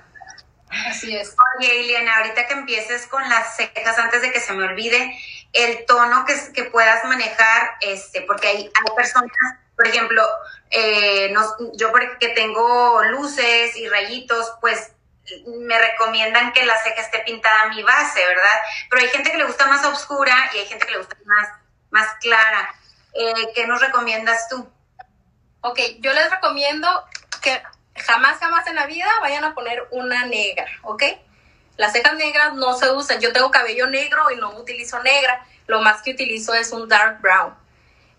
Así es. Oye, Iliana, ahorita que empieces con las cejas, antes de que se me olvide, el tono que, que puedas manejar, este, porque hay, hay personas, por ejemplo, eh, no, yo porque tengo luces y rayitos, pues me recomiendan que la ceja esté pintada a mi base, ¿verdad? Pero hay gente que le gusta más oscura y hay gente que le gusta más, más clara. Eh, ¿Qué nos recomiendas tú? Ok, yo les recomiendo que jamás, jamás en la vida vayan a poner una negra, ¿ok? Las cejas negras no se usan. Yo tengo cabello negro y no utilizo negra. Lo más que utilizo es un dark brown.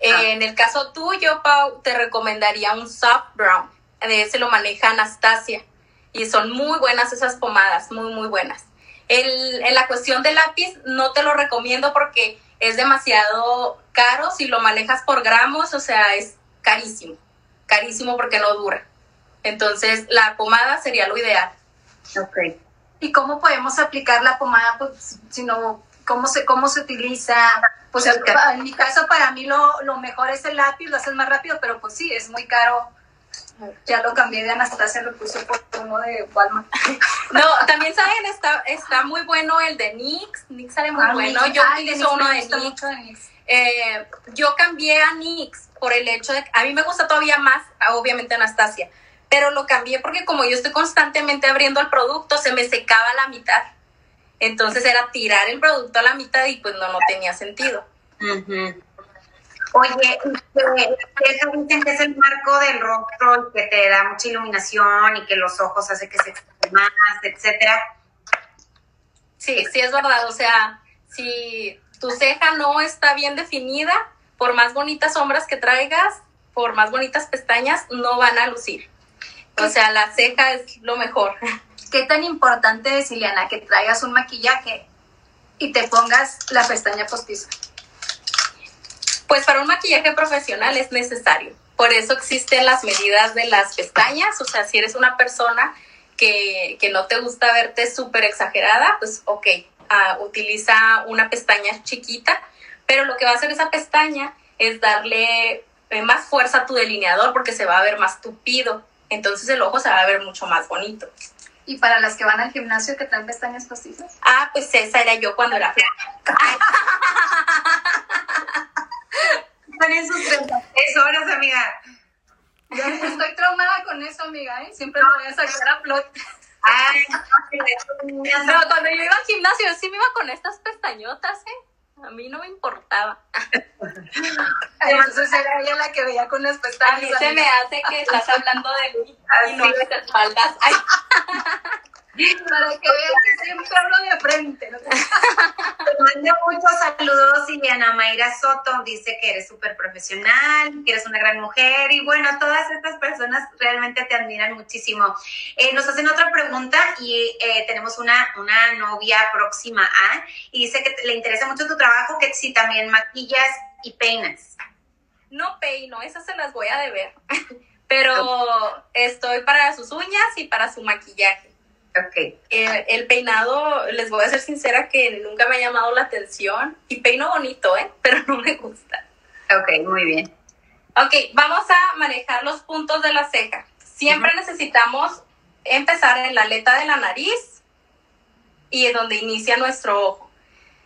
Ah. En el caso tuyo, Pau, te recomendaría un soft brown. De ese lo maneja Anastasia. Y son muy buenas esas pomadas, muy, muy buenas. El, en la cuestión del lápiz, no te lo recomiendo porque es demasiado caro. Si lo manejas por gramos, o sea, es carísimo. Carísimo porque no dura. Entonces, la pomada sería lo ideal. Ok. ¿Y cómo podemos aplicar la pomada? Pues, si no, ¿cómo se, cómo se utiliza? Pues en mi caso, para mí lo, lo mejor es el lápiz, lo haces más rápido, pero pues sí, es muy caro. Ya lo cambié de Anastasia, lo puse por uno de Walmart. (laughs) No, también saben, está, está muy bueno el de NYX. NYX sale muy ah, bueno. Yo utilizo uno de NYX. Eh, yo cambié a NYX por el hecho de que a mí me gusta todavía más, obviamente, Anastasia, pero lo cambié porque como yo estoy constantemente abriendo el producto, se me secaba la mitad. Entonces era tirar el producto a la mitad y pues no, no tenía sentido. Oye, eso dicen que es el marco del rostro y que te da mucha iluminación y que los ojos hace que se más, etcétera. Sí, sí es verdad. O sea, si tu ceja no está bien definida, por más bonitas sombras que traigas, por más bonitas pestañas, no van a lucir. O sea, la ceja es lo mejor. (laughs) ¿Qué tan importante es, Ileana, que traigas un maquillaje y te pongas la pestaña postiza? Pues para un maquillaje profesional es necesario. Por eso existen las medidas de las pestañas. O sea, si eres una persona que, no te gusta verte súper exagerada, pues ok, ah, utiliza una pestaña chiquita. Pero lo que va a hacer esa pestaña es darle eh, más fuerza a tu delineador porque se va a ver más tupido. Entonces el ojo se va a ver mucho más bonito. ¿Y para las que van al gimnasio que traen pestañas postizas? Ah, pues esa era yo cuando era flaca. En sus 33 horas, amiga. Yo estoy traumada con eso, amiga, ¿eh? Siempre me voy a sacar a flot. Ay, no, cuando yo iba al gimnasio, sí me iba con estas pestañotas, ¿eh? A mí no me importaba. (laughs) Entonces era ella la que veía con las pestañas. A mí se me hace que estás hablando de mí y no de espaldas. Ay. (laughs) Para que vean que siempre hablo de frente. Te mando muchos saludos y Ana Mayra Soto dice que eres súper profesional, que eres una gran mujer y bueno, todas estas personas realmente te admiran muchísimo. Eh, nos hacen otra pregunta y eh, tenemos una, una novia próxima a y dice que le interesa mucho tu trabajo, que si también maquillas y peinas. No peino, esas se las voy a deber, (laughs) pero estoy para sus uñas y para su maquillaje. Okay. Eh, el peinado, les voy a ser sincera que nunca me ha llamado la atención y peino bonito, ¿eh? (laughs) Pero no me gusta. Ok, muy bien. Ok, vamos a manejar los puntos de la ceja. Siempre necesitamos empezar en la aleta de la nariz y en donde inicia nuestro ojo.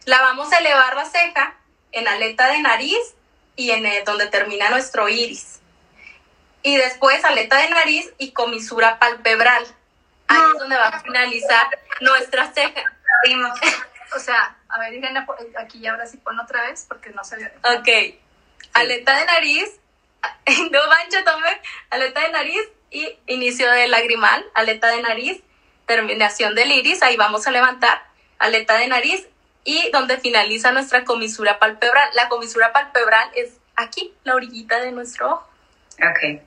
La vamos a elevar la ceja en la aleta de nariz y en donde termina nuestro iris. Y después aleta de nariz y comisura palpebral ahí es donde va a finalizar nuestra ceja. o sea, a ver, Irene, aquí ya ahora sí pon otra vez porque no se ve. Ok. Aleta de nariz, (laughs) no mancha, tome, aleta de nariz y inicio del lagrimal, aleta de nariz, terminación del iris, ahí vamos a levantar, aleta de nariz y donde finaliza nuestra comisura palpebral. La comisura palpebral es aquí, la orillita de nuestro ojo. Ok.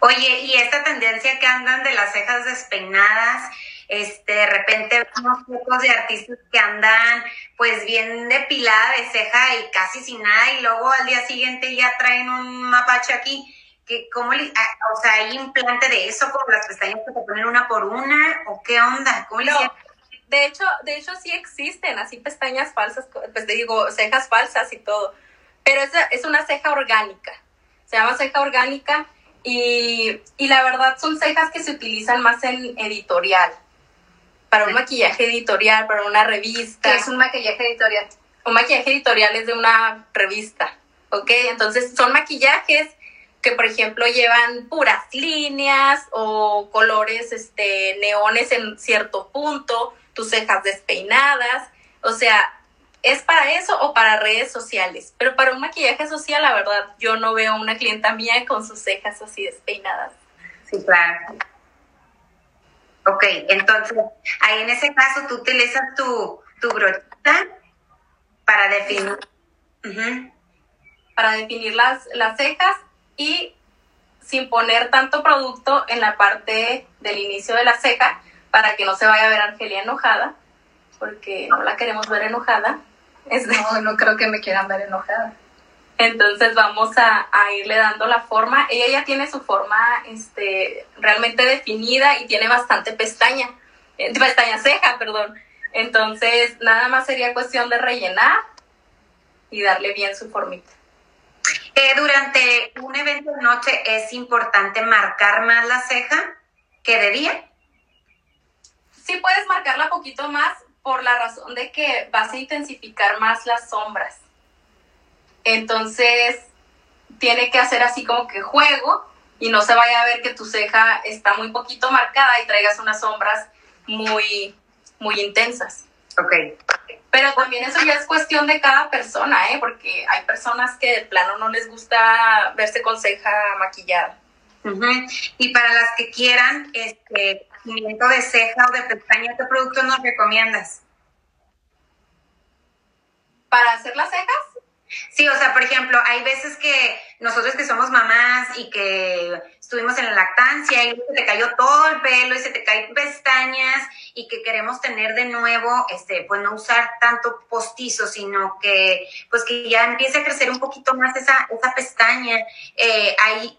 Oye, y esta tendencia que andan de las cejas despeinadas, este, de repente vemos fotos de artistas que andan pues bien depilada de ceja y casi sin nada y luego al día siguiente ya traen un mapache aquí. Que, ¿cómo ah, o sea, hay implante de eso con las pestañas que te ponen una por una o qué onda? ¿Cómo de hecho, de hecho sí existen así pestañas falsas, pues te digo, cejas falsas y todo, pero es, es una ceja orgánica, se llama ceja orgánica y, y la verdad son cejas que se utilizan más en editorial, para un maquillaje editorial, para una revista. ¿Qué es un maquillaje editorial? Un maquillaje editorial es de una revista, ¿ok? Entonces son maquillajes que, por ejemplo, llevan puras líneas o colores este, neones en cierto punto, tus cejas despeinadas, o sea, ¿es para eso o para redes sociales? Pero para un maquillaje social, la verdad, yo no veo una clienta mía con sus cejas así despeinadas. Sí, claro. Ok, entonces, ahí en ese caso tú utilizas tu, tu brochita para definir. Para definir las, las cejas y sin poner tanto producto en la parte del inicio de la ceja para que no se vaya a ver a Argelia enojada, porque no la queremos ver enojada. No, no creo que me quieran ver enojada. Entonces vamos a, a, irle dando la forma. Ella ya tiene su forma este, realmente definida y tiene bastante pestaña, eh, pestaña ceja, perdón. Entonces nada más sería cuestión de rellenar y darle bien su formita. Eh, durante un evento de noche es importante marcar más la ceja que de día. Sí puedes marcarla poquito más por la razón de que vas a intensificar más las sombras. Entonces, tiene que hacer así como que juego y no se vaya a ver que tu ceja está muy poquito marcada y traigas unas sombras muy, muy intensas. Ok. Pero también eso ya es cuestión de cada persona, ¿eh? Porque hay personas que de plano no les gusta verse con ceja maquillada. Y para las que quieran este de ceja o de pestaña, ¿qué producto nos recomiendas? ¿Para hacer las cejas? Sí, o sea, por ejemplo, hay veces que nosotros que somos mamás y que estuvimos en la lactancia y se te cayó todo el pelo y se te caen pestañas y que queremos tener de nuevo, este, pues no usar tanto postizo, sino que pues que ya empiece a crecer un poquito más esa, esa pestaña. Eh, hay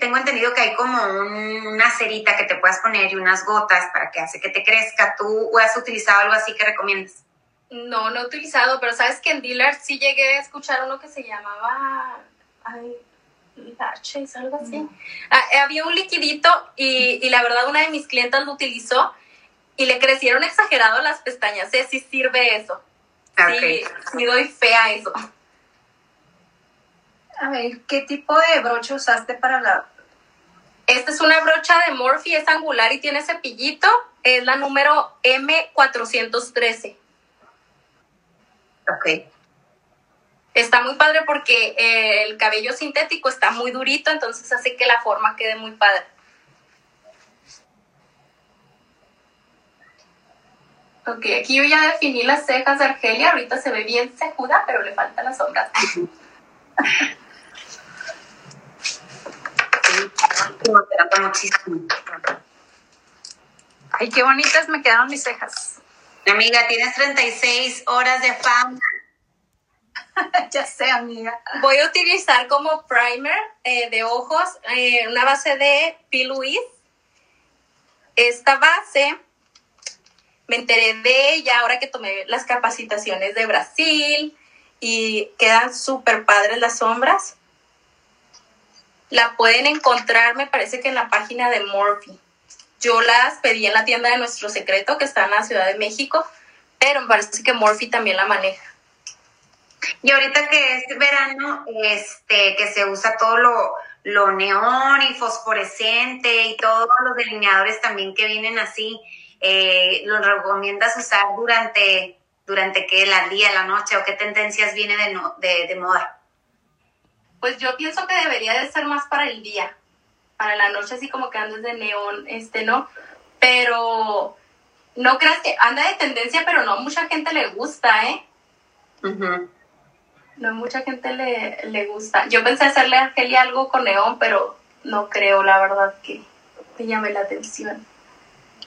tengo entendido que hay como una cerita que te puedas poner y unas gotas para que hace que te crezca. ¿Tú has utilizado algo así que recomiendas? No, no he utilizado, pero sabes que en Dealer sí llegué a escuchar uno que se llamaba ay, algo así. Mm. Ah, eh, había un liquidito y, la verdad una de mis clientas lo utilizó y le crecieron exagerado las pestañas. ¿eh? Sí sirve eso. Ah, sí, sí doy fe a eso. A ver, ¿qué tipo de brocha usaste para la...? Esta es una brocha de Morphe, es angular y tiene cepillito. Es la número M413. Ok. Está muy padre porque eh, el cabello sintético está muy durito, entonces hace que la forma quede muy padre. Ok, aquí yo ya definí las cejas de Argelia. Ahorita se ve bien cejuda, pero le faltan las sombras. (laughs) Ay, qué bonitas me quedaron mis cejas. Amiga, tienes 36 horas de fama. (laughs) ya sé, amiga. Voy a utilizar como primer eh, de ojos eh, una base de P. Louise. Esta base me enteré de ella ahora que tomé las capacitaciones de Brasil y quedan súper padres las sombras. La pueden encontrar, me parece que en la página de Morphe. Yo las pedí en la tienda de Nuestro Secreto, que está en la Ciudad de México, pero me parece que Morphe también la maneja. Y ahorita que es verano, este, que se usa todo lo, lo neón y fosforescente y todos los delineadores también que vienen así, eh, lo recomiendas usar durante, durante qué, la día, la noche o qué tendencias viene de, de, de moda? Pues yo pienso que debería de ser más para el día, para la noche así como que andes de neón, este, ¿no? Pero no creas que anda de tendencia, pero no mucha gente le gusta, ¿eh? No mucha gente le, le gusta. Yo pensé hacerle a Argelia algo con neón, pero no creo, la verdad, que te llame la atención.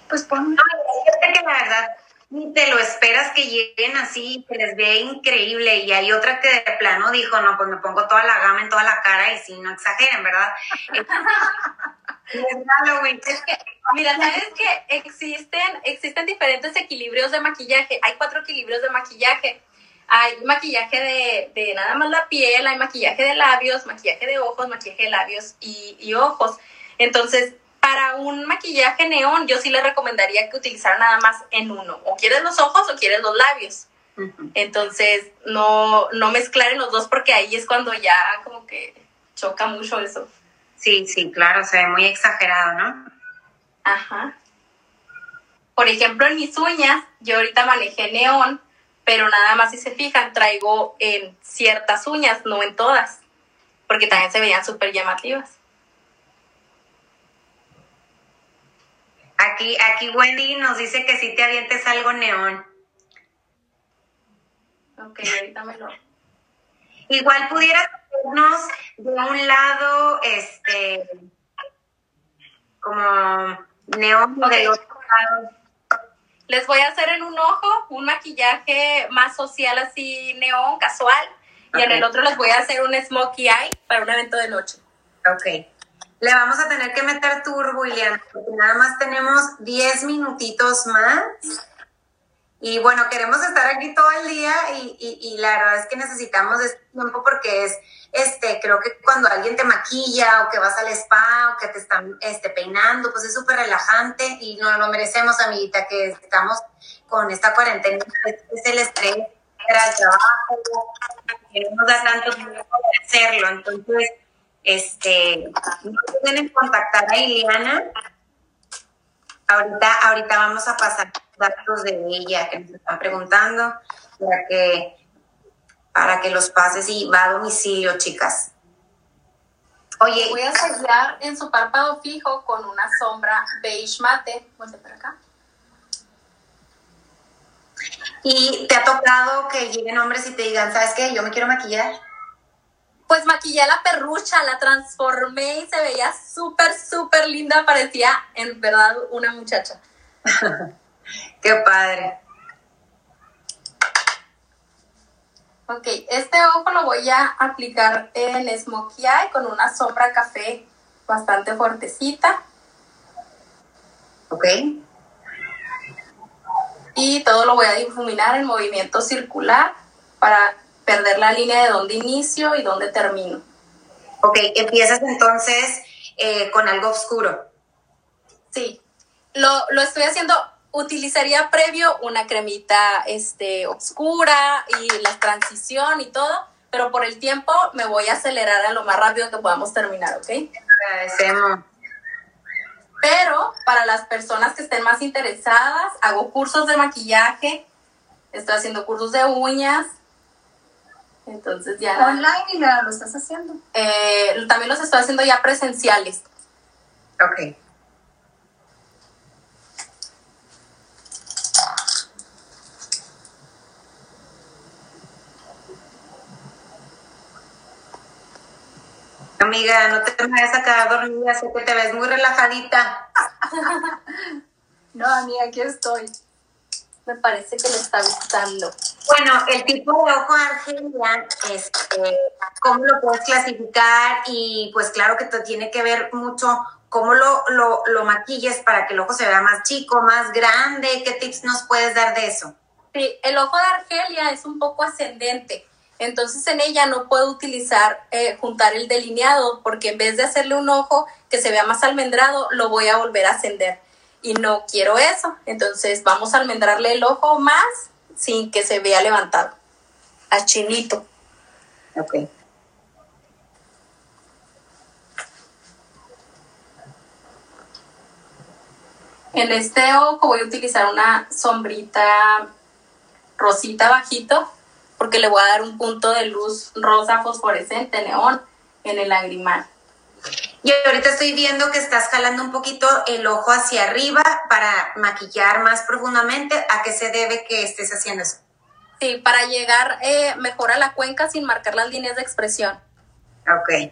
Pues ponme. No, hay que la verdad ni te lo esperas que lleguen así, que les ve increíble. Y hay otra que de plano dijo, no, pues me pongo toda la gama en toda la cara y si no exageren, ¿verdad? (laughs) mira, sabes que existen, existen diferentes equilibrios de maquillaje. Hay cuatro equilibrios de maquillaje. Hay maquillaje de, de nada más la piel, hay maquillaje de labios, maquillaje de ojos, maquillaje de labios y, y ojos. Entonces, para un maquillaje neón, yo sí le recomendaría que utilizara nada más en uno. O quieres los ojos o quieres los labios. Entonces, no, no mezclar en los dos porque ahí es cuando ya como que choca mucho eso. Sí, sí, claro, se ve muy exagerado, ¿no? Ajá. Por ejemplo, en mis uñas, yo ahorita manejé neón, pero nada más si se fijan, traigo en ciertas uñas, no en todas, porque también se veían súper llamativas. Aquí, aquí Wendy nos dice que si te avientes algo neón. Ok, ahorita me lo. Igual pudieras hacernos de un lado, este, como neón o del otro lado. Les voy a hacer en un ojo un maquillaje más social, así neón, casual. Y en el otro les voy a hacer un smokey eye para un evento de noche. Ok. Le vamos a tener que meter turbo, Ileana, porque nada más tenemos 10 minutitos más. Y bueno, queremos estar aquí todo el día y, y, la verdad es que necesitamos este tiempo porque es, este, creo que cuando alguien te maquilla o que vas al spa o que te están este, peinando, pues es súper relajante y no lo merecemos, amiguita, que estamos con esta cuarentena, es, el estrés, el trabajo, no nos da tanto tiempo de hacerlo, entonces este, no pueden contactar a Ileana. Ahorita, ahorita vamos a pasar datos de ella que nos están preguntando para que, para que los pases y va a domicilio, chicas. Oye, voy a sellar en su párpado fijo con una sombra beige mate. para acá. ¿Y te ha tocado que lleguen hombres y te digan, ¿sabes qué? Yo me quiero maquillar pues maquillé a la perrucha, la transformé y se veía súper, súper linda, parecía en verdad una muchacha. (laughs) Qué padre. Ok, este ojo lo voy a aplicar en Smokey Eye con una sombra café bastante fuertecita. Ok. Y todo lo voy a difuminar en movimiento circular para perder la línea de dónde inicio y dónde termino. Ok, empiezas entonces eh, con algo oscuro. Sí, lo, lo, estoy haciendo, utilizaría previo una cremita este, oscura y la transición y todo, pero por el tiempo me voy a acelerar a lo más rápido que podamos terminar, ¿ok? Agradecemos. Pero para las personas que estén más interesadas, hago cursos de maquillaje, estoy haciendo cursos de uñas, entonces ya... ¿Online y lo estás haciendo? Eh, también los estoy haciendo ya presenciales. Ok. Amiga, no te vayas a quedar dormida, sé que te ves muy relajadita. (laughs) no, amiga, aquí estoy. Me parece que le está gustando. Bueno, el tipo de ojo Argelia, este, ¿cómo lo puedes clasificar? Y pues claro que te tiene que ver mucho cómo lo, lo, lo maquilles para que el ojo se vea más chico, más grande. ¿Qué tips nos puedes dar de eso? Sí, el ojo de Argelia es un poco ascendente. Entonces en ella no puedo utilizar, eh, juntar el delineado, porque en vez de hacerle un ojo que se vea más almendrado, lo voy a volver a ascender. Y no quiero eso. Entonces vamos a almendrarle el ojo más sin que se vea levantado. A chinito. Ok. En este ojo voy a utilizar una sombrita rosita bajito porque le voy a dar un punto de luz rosa fosforescente, neón, en el lagrimal. Y ahorita estoy viendo que estás jalando un poquito el ojo hacia arriba para maquillar más profundamente. ¿A qué se debe que estés haciendo eso? Sí, para llegar eh, mejor a la cuenca sin marcar las líneas de expresión. Ok.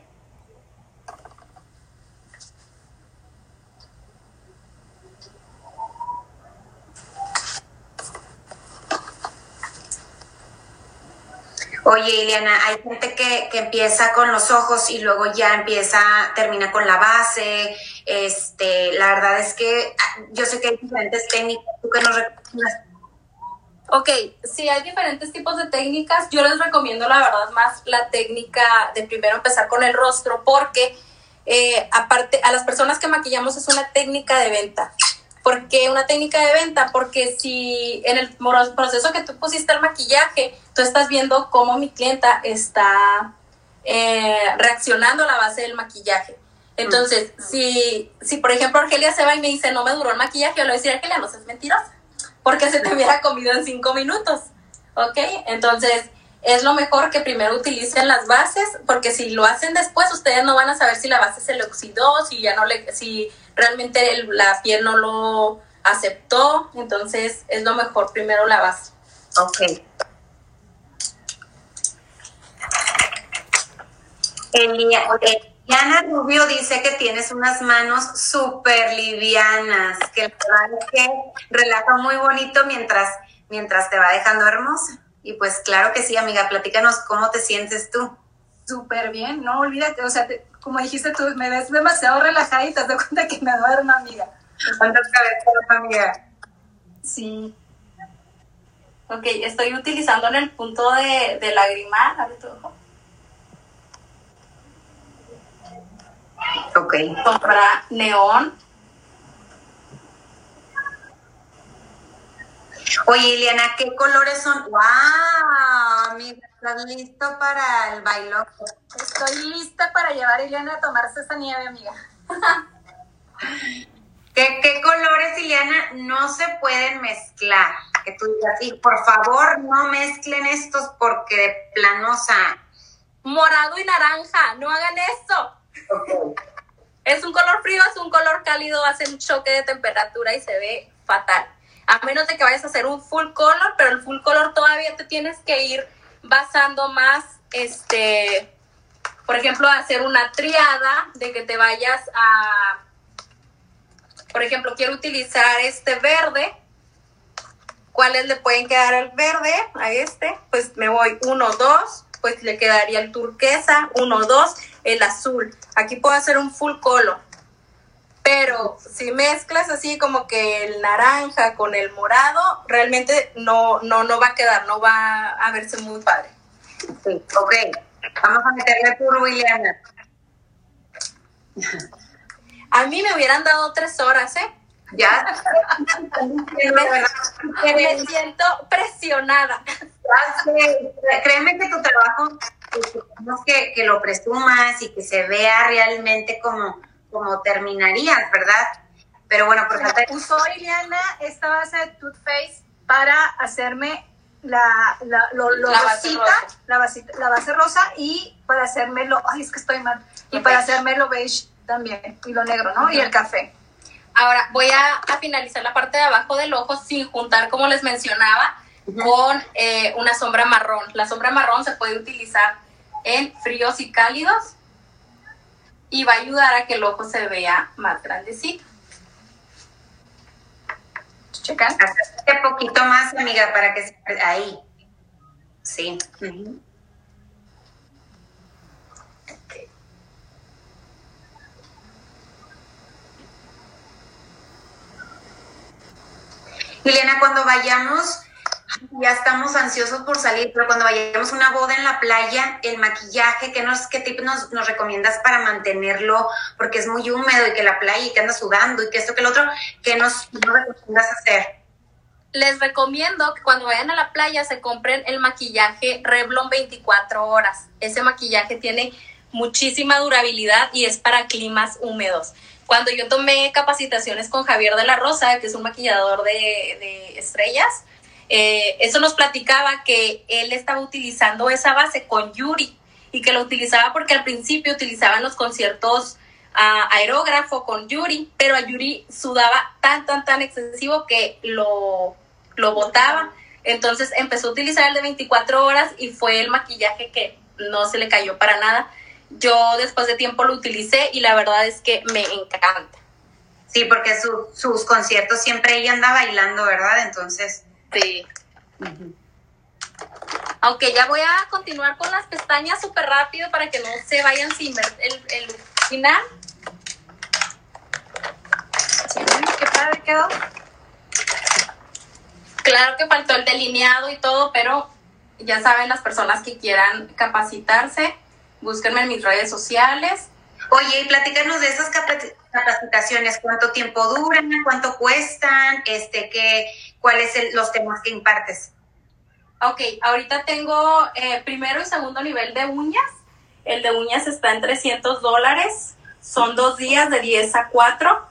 Oye, Ileana, hay gente que, que, empieza con los ojos y luego ya empieza, termina con la base. Este, la verdad es que yo sé que hay diferentes técnicas. ¿Tú qué nos recomiendas? Ok, sí, hay diferentes tipos de técnicas. Yo les recomiendo, la verdad, más la técnica de primero empezar con el rostro, porque eh, aparte, a las personas que maquillamos es una técnica de venta. ¿Por qué una técnica de venta? Porque si en el proceso que tú pusiste el maquillaje, tú estás viendo cómo mi clienta está eh, reaccionando a la base del maquillaje. Entonces, si, si por ejemplo Argelia se va y me dice no me duró el maquillaje, yo le voy a decir Argelia, no seas mentirosa, porque se te hubiera comido en cinco minutos. ¿Ok? Entonces, es lo mejor que primero utilicen las bases, porque si lo hacen después, ustedes no van a saber si la base se le oxidó, si ya no le, si realmente la piel no lo aceptó, entonces es lo mejor primero la base. Ok. Eliana Rubio dice que tienes unas manos súper livianas, que la verdad es que relaja muy bonito mientras, mientras te va dejando hermosa. Y pues claro que sí, amiga, platícanos cómo te sientes tú. Súper bien, no olvídate, o sea, te, como dijiste tú, me ves demasiado relajada y te das cuenta que me duermo, amiga. ¿Cuántas cabezas, amiga? Sí. Ok, estoy utilizando en el punto de, de. Abre tu ojo. Ok. Compra neón. Oye, Ileana, ¿qué colores son? ¡Wow! Amiga, ¿estás listo para el bailón? Estoy lista para llevar a Ileana a tomarse esa nieve, amiga. (laughs) ¿Qué, ¿Qué, colores, Ileana, no se pueden mezclar? Que tú digas, y por favor, no mezclen estos porque de plano, o sea... Morado y naranja, no hagan eso. Es un color frío, es un color cálido, hace un choque de temperatura y se ve fatal a menos de que vayas a hacer un full color, pero el full color todavía te tienes que ir basando más, este, por ejemplo, hacer una triada de que te vayas a, por ejemplo, quiero utilizar este verde, ¿cuáles le pueden quedar el verde a este? Pues me voy uno, dos, pues le quedaría el turquesa, uno, dos, el azul. Aquí puedo hacer un full color. Pero si mezclas así como que el naranja con el morado, realmente no, no, no va a quedar, no va a verse muy padre. Sí, ok. Vamos a meterle puro, Ileana. A mí me hubieran dado tres horas, ¿eh? Ya. me, siento presionada. Créeme que tu trabajo, que, que lo presumas y que se vea realmente como como terminarías, ¿verdad? Pero bueno, por falta Usó Liliana esta base de Tooth Face para hacerme la, la, lo, la, base rosa. La, base, la base rosa y para hacerme lo, ay, es que estoy mal, y para hacerme lo beige también, y lo negro, ¿no? Y el café. Ahora voy a, a, finalizar la parte de abajo del ojo sin juntar, como les mencionaba, con eh, una sombra marrón. La sombra marrón se puede utilizar en fríos y cálidos y va a ayudar a que el ojo se vea más grandecito. Checan. un poquito más, amiga, para que se... Ahí. Sí. Uh cuando vayamos ya estamos ansiosos por salir, pero cuando vayamos a una boda en la playa, el maquillaje, ¿qué, nos, qué tip nos, recomiendas para mantenerlo? Porque es muy húmedo y que la playa y que anda sudando y que esto, que el otro, ¿qué nos, nos recomiendas hacer? Les recomiendo que cuando vayan a la playa se compren el maquillaje Revlon 24 horas. Ese maquillaje tiene muchísima durabilidad y es para climas húmedos. cuando yo tomé capacitaciones con Javier de la Rosa, que es un maquillador de, estrellas, eh, eso nos platicaba que él estaba utilizando esa base con Yuri y que lo utilizaba porque al principio utilizaban los conciertos a aerógrafo con Yuri, pero a Yuri sudaba tan, tan, tan excesivo que lo, lo botaba. Entonces empezó a utilizar el de 24 horas y fue el maquillaje que no se le cayó para nada. Yo después de tiempo lo utilicé y la verdad es que me encanta. Sí, porque sus conciertos siempre ella anda bailando, ¿verdad? Entonces. Sí. Aunque ya voy a continuar con las pestañas súper rápido para que no se vayan sin ver el, el final. qué padre quedó. Claro que faltó el delineado y todo, pero ya saben las personas que quieran capacitarse, búsquenme en mis redes sociales. Oye, y platícanos de esas capacitaciones, cuánto tiempo duran, cuánto cuestan, este, qué, cuáles son los temas que impartes. Ok, ahorita tengo eh, primero y segundo nivel de uñas. El de uñas está en 300 dólares. Son dos días de 10 a 4.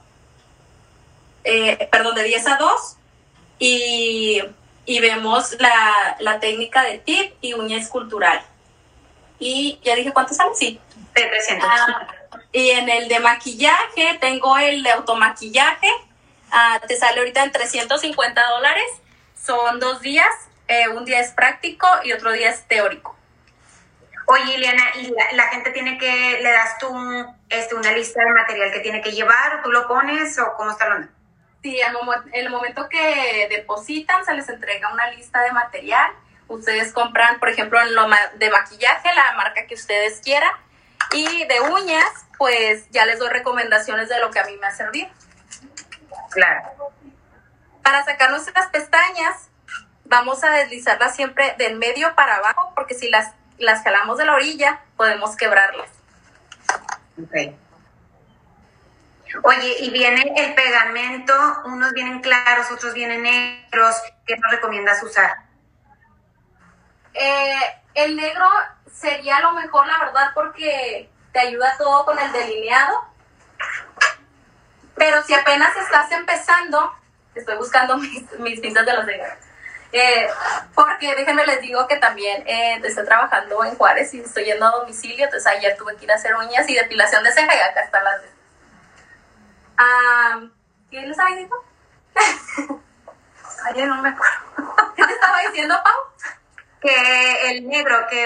Eh, perdón, de 10 a 2. Y, vemos la, técnica de tip y uña escultural. Y ya dije, ¿cuánto sale? Sí. De 300. Ah, y en el de maquillaje, tengo el de automaquillaje. Ah, te sale ahorita en 350 dólares. Son dos días eh, un día es práctico y otro día es teórico. Oye, Ileana, ¿y la, gente tiene que, le das tú este, una lista de material que tiene que llevar o tú lo pones o cómo está lo Sí, en el momento que depositan se les entrega una lista de material. Ustedes compran, por ejemplo, en lo de maquillaje, la marca que ustedes quieran. Y de uñas, pues ya les doy recomendaciones de lo que a mí me ha servido. Claro. Para sacar nuestras pestañas, vamos a deslizarlas siempre del medio para abajo, porque si las, las jalamos de la orilla, podemos quebrarlas. Ok. Oye, y viene el pegamento, unos vienen claros, otros vienen negros. ¿Qué nos recomiendas usar? Eh, el negro sería lo mejor, la verdad, porque te ayuda todo con el delineado. Pero si apenas estás empezando, estoy buscando (laughs) mis, mis pintas de los negros eh, porque déjenme les digo que también eh, estoy trabajando en Juárez y estoy yendo a domicilio, entonces ayer tuve que ir a hacer uñas y depilación de ceja y acá están las de... ¿Qué les estaba diciendo? ayer no me acuerdo. (laughs) ¿Qué te estaba diciendo, Pau? Que el negro, que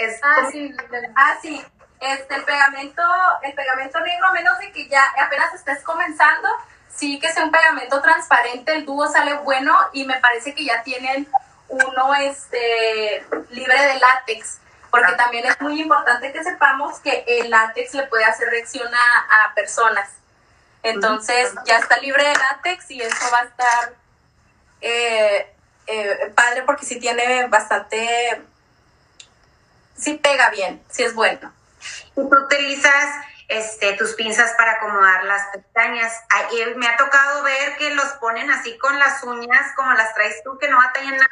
es... Ah, sí, ah, sí. Este, el pegamento, el pegamento negro, a menos de que ya apenas estés comenzando, sí que sea un pegamento transparente, el dúo sale bueno y me parece que ya tienen uno este, libre de látex, porque también es muy importante que sepamos que el látex le puede hacer reacción a, personas. Entonces ya está libre de látex y eso va a estar eh, eh, padre porque sí tiene bastante, sí pega bien, sí es bueno. ¿Y tú utilizas este, tus pinzas para acomodar las pestañas. me ha tocado ver que los ponen así con las uñas, como las traes tú, que no batallan nada.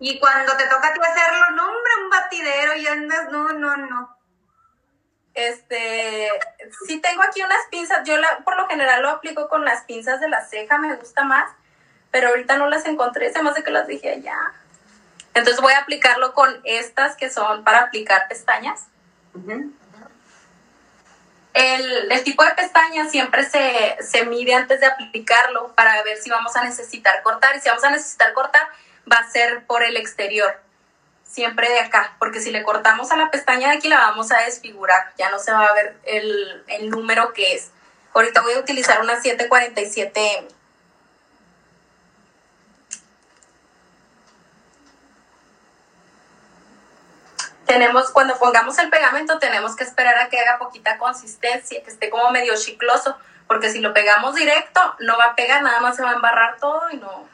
Y cuando te toca a ti hacerlo, no, hombre, un batidero y andas, no, no, no. Este, sí tengo aquí unas pinzas, yo la, por lo general lo aplico con las pinzas de la ceja, me gusta más, pero ahorita no las encontré, se me que las dejé allá. Entonces voy a aplicarlo con estas que son para aplicar pestañas. El, tipo de pestaña siempre se, se, mide antes de aplicarlo para ver si vamos a necesitar cortar. Y si vamos a necesitar cortar, va a ser por el exterior, siempre de acá, porque si le cortamos a la pestaña de aquí la vamos a desfigurar, ya no se va a ver el, el número que es. Ahorita voy a utilizar una 747M. Tenemos, cuando pongamos el pegamento, tenemos que esperar a que haga poquita consistencia, que esté como medio chicloso, porque si lo pegamos directo, no va a pegar, nada más se va a embarrar todo y no.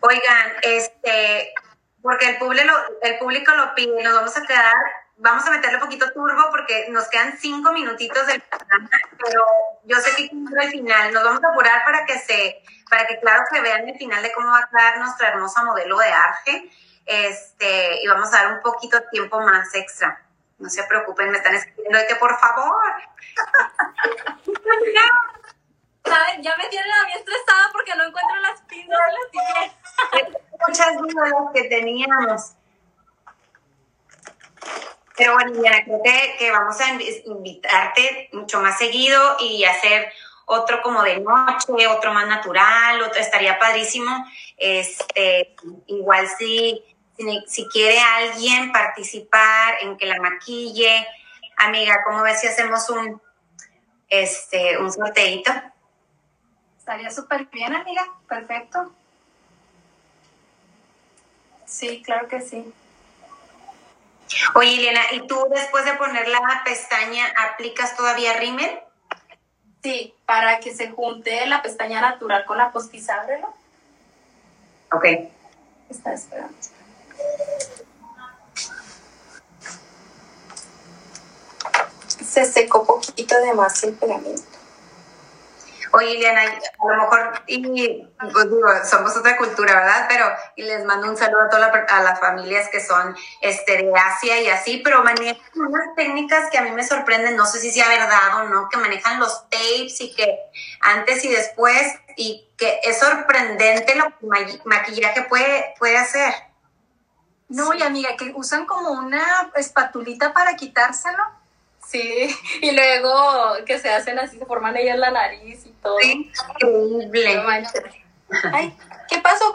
Oigan, este, porque el público, el público lo pide, nos vamos a quedar, vamos a meterle un poquito turbo porque nos quedan cinco minutitos del programa, pero yo sé que al final nos vamos a apurar para que se para que claro que vean el final de cómo va a quedar nuestra hermosa modelo de Arge. Este, y vamos a dar un poquito de tiempo más extra. no se preocupen, me están escribiendo de que por favor. (laughs) ¿Saben? Ya me tienen a mí estresada porque no encuentro las pinzas y las Muchas dudas que teníamos. Pero bueno, Diana, creo que, que, vamos a invitarte mucho más seguido y hacer otro como de noche, otro más natural, otro estaría padrísimo. Este, igual si, si, quiere alguien participar en que la maquille, amiga, ¿cómo ves si hacemos un este un sorteito? Estaría súper bien, amiga, perfecto. Sí, claro que sí. Oye, Elena, ¿y tú después de poner la pestaña aplicas todavía rímel? Sí, para que se junte la pestaña natural con la postiza, ¿no? Ok. Está esperando. Se secó poquito de más el pegamento. Oye, Liliana, a lo mejor, y pues digo, somos otra cultura, ¿verdad? Pero, y les mando un saludo a todas a las familias que son este, de Asia y así, pero manejan unas técnicas que a mí me sorprenden, no sé si sea verdad o no, que manejan los tapes y que antes y después, y que es sorprendente lo que maquillaje puede, puede hacer. No, y amiga, que usan como una espatulita para quitárselo. Sí, (laughs) y luego que se hacen así, se forman ellas la nariz y todo. increíble. Ay, ¿qué pasó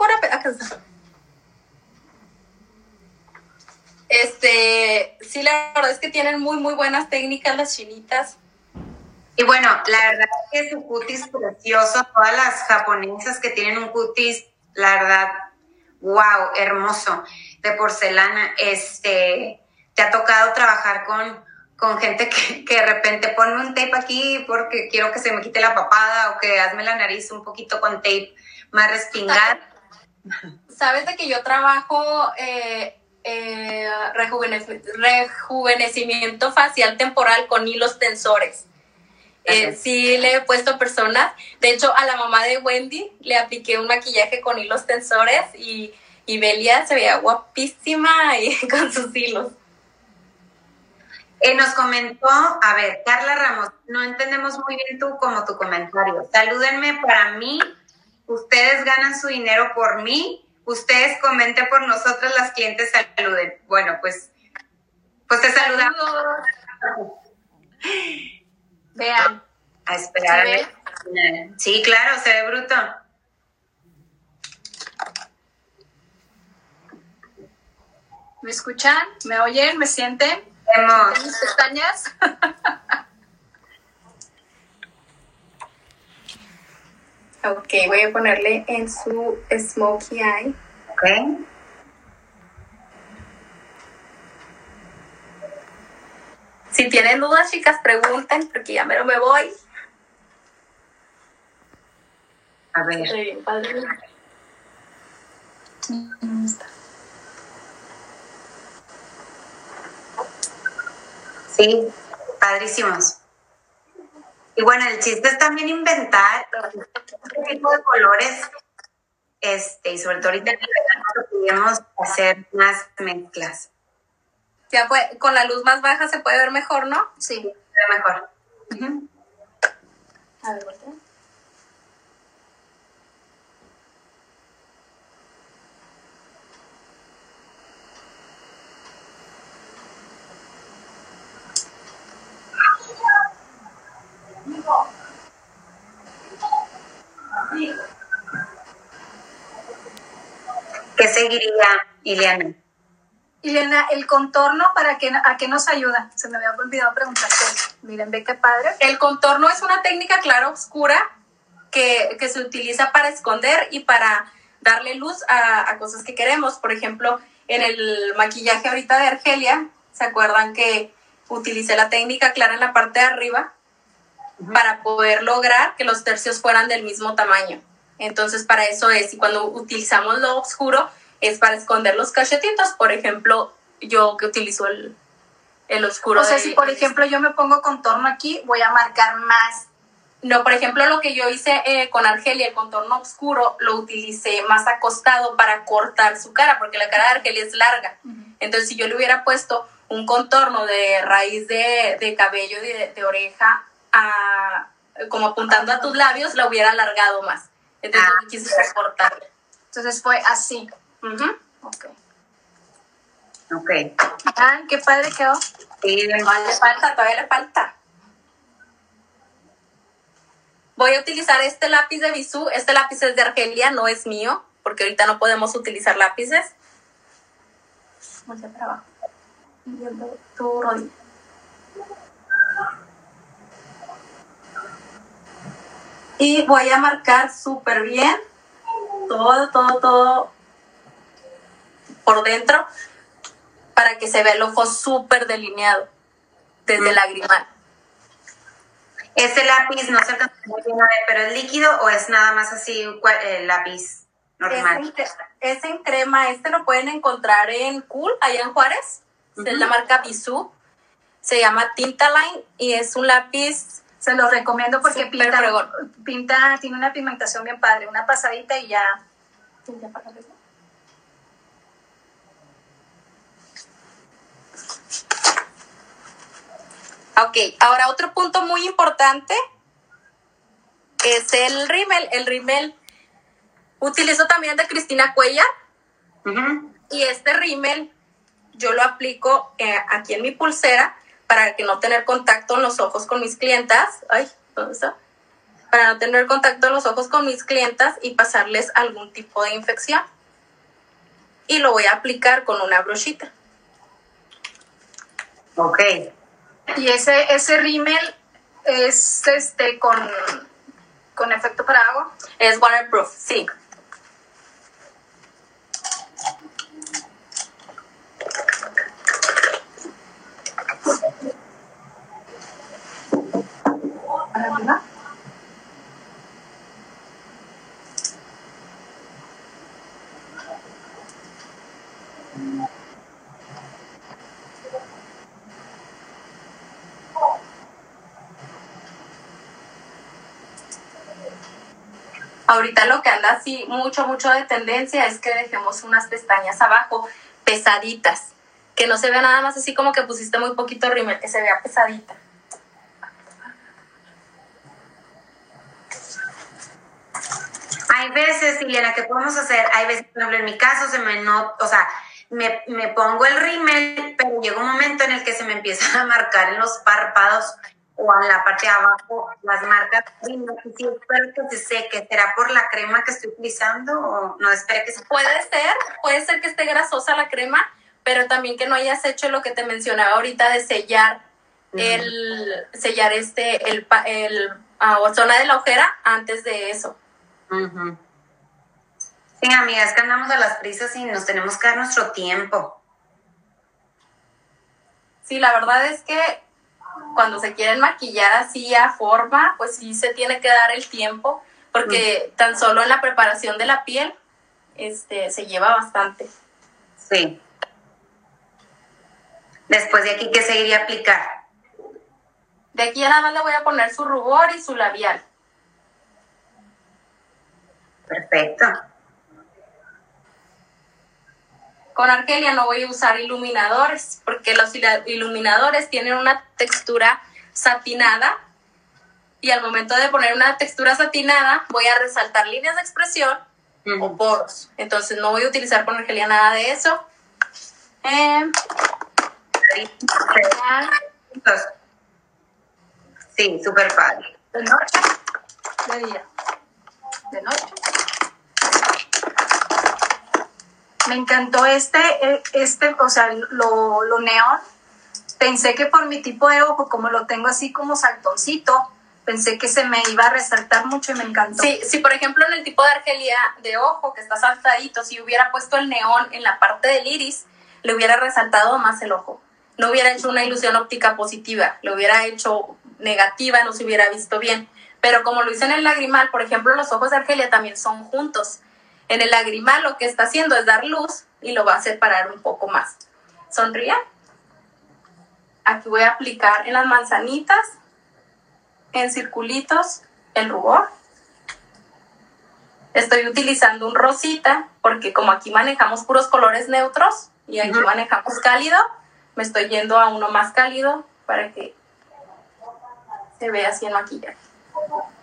Este, sí, la verdad es que tienen muy, muy buenas técnicas las chinitas. Y bueno, la verdad es que su cutis precioso, todas las japonesas que tienen un cutis, la verdad, wow, hermoso, de porcelana. Este, te ha tocado trabajar con con gente que, que, de repente ponme un tape aquí porque quiero que se me quite la papada o que hazme la nariz un poquito con tape más respingada. (laughs) Sabes de que yo trabajo eh, eh, rejuvenecimiento facial temporal con hilos tensores. Eh, sí le he puesto personas. De hecho, a la mamá de Wendy le apliqué un maquillaje con hilos tensores y, y Belia se veía guapísima y, (laughs) con sus hilos. Eh, nos comentó, a ver, Carla Ramos, no entendemos muy bien tú como tu comentario. Salúdenme para mí, ustedes ganan su dinero por mí, ustedes comenten por nosotros, las clientes saluden. Bueno, pues, pues te saludamos. Vean. A esperar. Sí, claro, se ve bruto. ¿Me escuchan? ¿Me oyen? ¿Me sienten? Mis pestañas? (laughs) ok, voy a ponerle en su smokey eye. Ok. Si tienen dudas, chicas, pregunten, porque ya me lo me voy. A ver. Bien padre. Sí, padrísimos. Y bueno, el chiste es también inventar este tipo de colores, este, y sobre todo ahorita en el verano podríamos hacer más mezclas. Ya puede, con la luz más baja se puede ver mejor, ¿no? Sí, se ve mejor. A ver, ¿Qué seguiría, Ileana? Ileana, el contorno, ¿para qué, ¿a qué nos ayuda? Se me había olvidado preguntarte. Miren, ve qué padre. El contorno es una técnica clara oscura que, que, se utiliza para esconder y para darle luz a, a, cosas que queremos. Por ejemplo, en el maquillaje ahorita de Argelia, ¿se acuerdan que utilicé la técnica clara en la parte de arriba para poder lograr que los tercios fueran del mismo tamaño? Entonces, para eso es, y cuando utilizamos lo oscuro, es para esconder los cachetitos. Por ejemplo, yo que utilizo el, el oscuro. O sea, si por ejemplo yo me pongo contorno aquí, voy a marcar más. No, por ejemplo, lo que yo hice eh, con Argelia, el contorno oscuro, lo utilicé más acostado para cortar su cara, porque la cara de Argelia es larga. Entonces, si yo le hubiera puesto un contorno de raíz de, cabello de, de oreja a, como apuntando a tus labios, la hubiera alargado más. Entonces, ah, quise recortarle. Entonces fue así. Ok. Ok. Ah, qué padre quedó. Sí, le falta, todavía le falta. Voy a utilizar este lápiz de Bisú. Este lápiz es de Argelia, no es mío, porque ahorita no podemos utilizar lápices. para abajo. Tu rodilla. Y voy a marcar súper bien todo, todo, todo por dentro para que se vea el ojo súper delineado desde el lagrimal. Ese lápiz no se muy bien pero es líquido o es nada más así el lápiz normal. Es en, crema, este lo pueden encontrar en Cool, allá en Juárez. Es la marca Bisú. Se llama Tinta Line y es un lápiz. Se lo recomiendo porque pinta, pinta, tiene una pigmentación bien padre, una pasadita y ya. Ok, ahora otro punto muy importante es el rímel. El rímel utilizo también de Cristina Cuella. Y este rímel yo lo aplico eh, aquí en mi pulsera para que no tener contacto en los ojos con mis clientas. Ay, ¿dónde está? Para no tener contacto en los ojos con mis clientas y pasarles algún tipo de infección. Y lo voy a aplicar con una brochita. Ok. Y ese, ese rímel es este con, con efecto para agua. Es waterproof, sí. Ahorita lo que anda así mucho, mucho de tendencia es que dejemos unas pestañas abajo, pesaditas. Que no se vea nada más así como que pusiste muy poquito rímel, que se vea pesadita. Hay veces, Liliana, que podemos hacer? Hay veces, por ejemplo, en mi caso se me no, o sea, me, me, pongo el rímel, pero llega un momento en el que se me empiezan a marcar en los párpados o en la parte de abajo las marcas. Sí, espero que se seque. ¿Será por la crema que estoy utilizando o no espere que se Puede ser, puede ser que esté grasosa la crema, pero también que no hayas hecho lo que te mencionaba ahorita de sellar el sellar este el, el uh, zona de la ojera antes de eso. Sí, amigas, que andamos a las prisas y nos tenemos que dar nuestro tiempo. Sí, la verdad es que cuando se quieren maquillar así a forma, pues sí se tiene que dar el tiempo, porque mm. tan solo en la preparación de la piel este, se lleva bastante. Sí. Después de aquí, ¿qué seguiría aplicar? De aquí nada más le voy a poner su rubor y su labial. Perfecto. Con Argelia no voy a usar iluminadores porque los iluminadores tienen una textura satinada y al momento de poner una textura satinada voy a resaltar líneas de expresión o poros. Entonces no voy a utilizar con Argelia nada de eso. Eh, sí, súper noche, De noche. Me encantó este, eh, este, o sea, lo, lo neón. Pensé que por mi tipo de ojo, como lo tengo así como saltoncito, pensé que se me iba a resaltar mucho y me encantó. Sí, sí, por ejemplo, en el tipo de argelia de ojo que está saltadito, si hubiera puesto el neón en la parte del iris, le hubiera resaltado más el ojo. No hubiera hecho una ilusión óptica positiva, le hubiera hecho negativa, no se hubiera visto bien. Pero como lo hice en el lagrimal, por ejemplo, los ojos de argelia también son juntos. En el lagrimal lo que está haciendo es dar luz y lo va a separar un poco más. Sonría. Aquí voy a aplicar en las manzanitas, en circulitos, el rubor. Estoy utilizando un rosita porque como aquí manejamos puros colores neutros, y aquí manejamos cálido. Me estoy yendo a uno más cálido para que se vea así en maquillaje.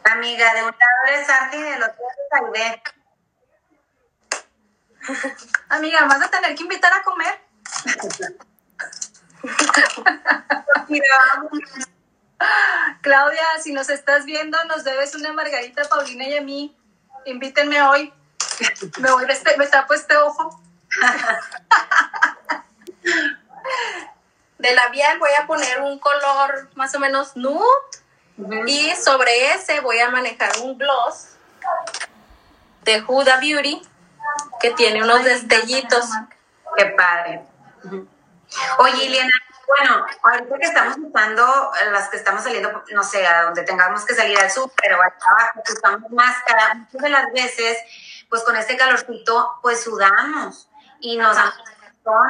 Amiga, de un lado es arte y del otro es Amiga, vas a tener que invitar a comer. Claudia, si nos estás viendo, nos debes una margarita Paulina y a mí. Invítenme hoy. Me voy este, me tapo este ojo. De labial voy a poner un color más o menos nude y sobre ese voy a manejar un gloss de Huda Beauty que tiene unos destellitos. Qué padre. Oye, Liliana, bueno, ahorita que estamos usando, las que estamos saliendo, no sé, a donde tengamos que salir al súper o al trabajo, usamos máscara, muchas de las veces, pues con este calorcito, pues sudamos y nos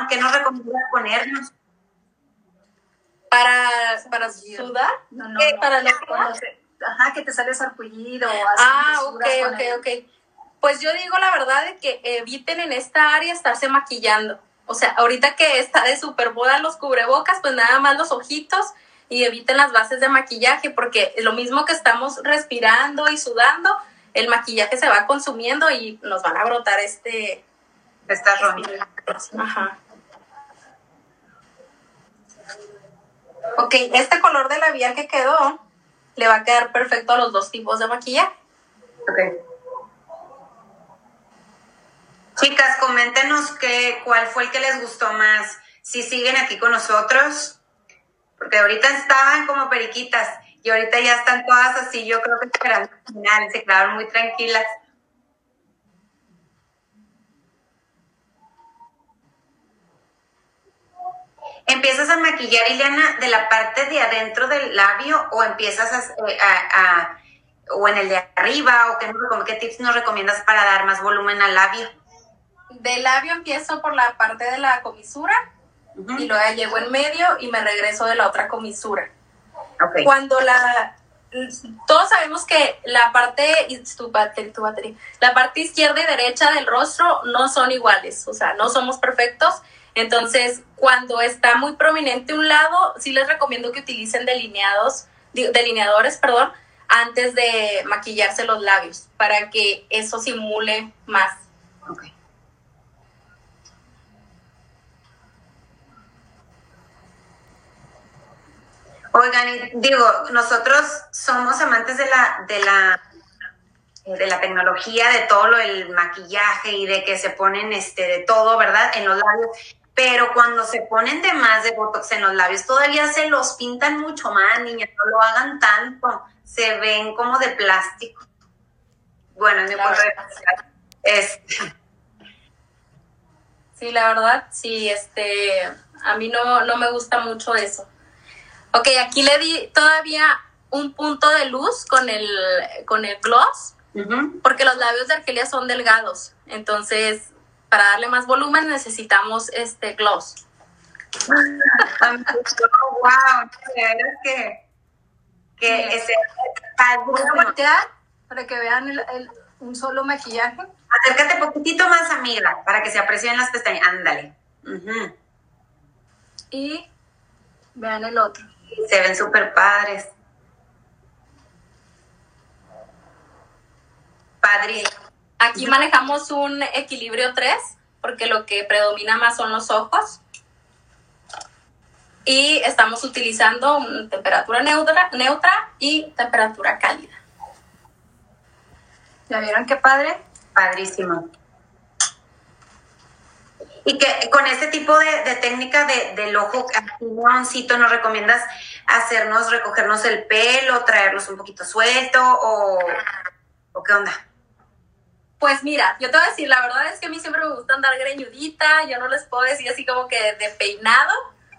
¿Qué nos recomiendas ponernos? Para, para sudar, no, no, para los Ajá, que te sale sarpullido. Ah, ok, ok, ok. Pues yo digo la verdad de que eviten en esta área estarse maquillando. O sea, ahorita que está de super boda los cubrebocas, pues nada más los ojitos y eviten las bases de maquillaje porque lo mismo que estamos respirando y sudando, el maquillaje se va consumiendo y nos van a brotar este... Esta ronda. Ajá. Ok, este color de labial que quedó le va a quedar perfecto a los dos tipos de maquillaje. Ok. Chicas, coméntenos qué, cuál fue el que les gustó más. Si siguen aquí con nosotros, porque ahorita estaban como periquitas y ahorita ya están todas así. Yo creo que esperando al final, se quedaron muy tranquilas. ¿Empiezas a maquillar, Ileana, de la parte de adentro del labio o empiezas a, a, o en el de arriba o qué, qué tips nos recomiendas para dar más volumen al labio? De labio empiezo por la parte de la comisura y luego llego en medio y me regreso de la otra comisura. Cuando la todos sabemos que la parte tu tu la parte izquierda y derecha del rostro no son iguales, o sea, no somos perfectos. Entonces, cuando está muy prominente un lado, sí les recomiendo que utilicen delineados, delineadores, perdón, antes de maquillarse los labios, para que eso simule más. Oigan, digo, nosotros somos amantes de la, de la, de la tecnología, de todo lo del maquillaje y de que se ponen este, de todo, ¿verdad? En los labios. Pero cuando se ponen de más de botox en los labios, todavía se los pintan mucho más, niñas, no lo hagan tanto. Se ven como de plástico. Bueno, en mi punto de Sí, la verdad, sí, este, a mí no, no me gusta mucho eso. Ok, aquí le di todavía un punto de luz con el, con el gloss, porque los labios de Argelia son delgados. Entonces, para darle más volumen necesitamos este gloss. (laughs) wow, que, que ese, Voy a voltear para que vean el, un solo maquillaje. Acércate poquitito más, amiga, para que se aprecien las pestañas. Ándale. Y vean el otro. Se ven súper padres. Padre. Aquí manejamos un equilibrio 3, porque lo que predomina más son los ojos. Y estamos utilizando una temperatura neutra, neutra y temperatura cálida. ¿Ya vieron qué padre? Padrísimo. Y que con este tipo de, técnica de, del ojo activoncito nos recomiendas hacernos, recogernos el pelo, traerlos un poquito suelto o, o qué onda? Pues mira, yo te voy a decir, la verdad es que a mí siempre me gusta andar greñudita, yo no les puedo decir así como que de peinado,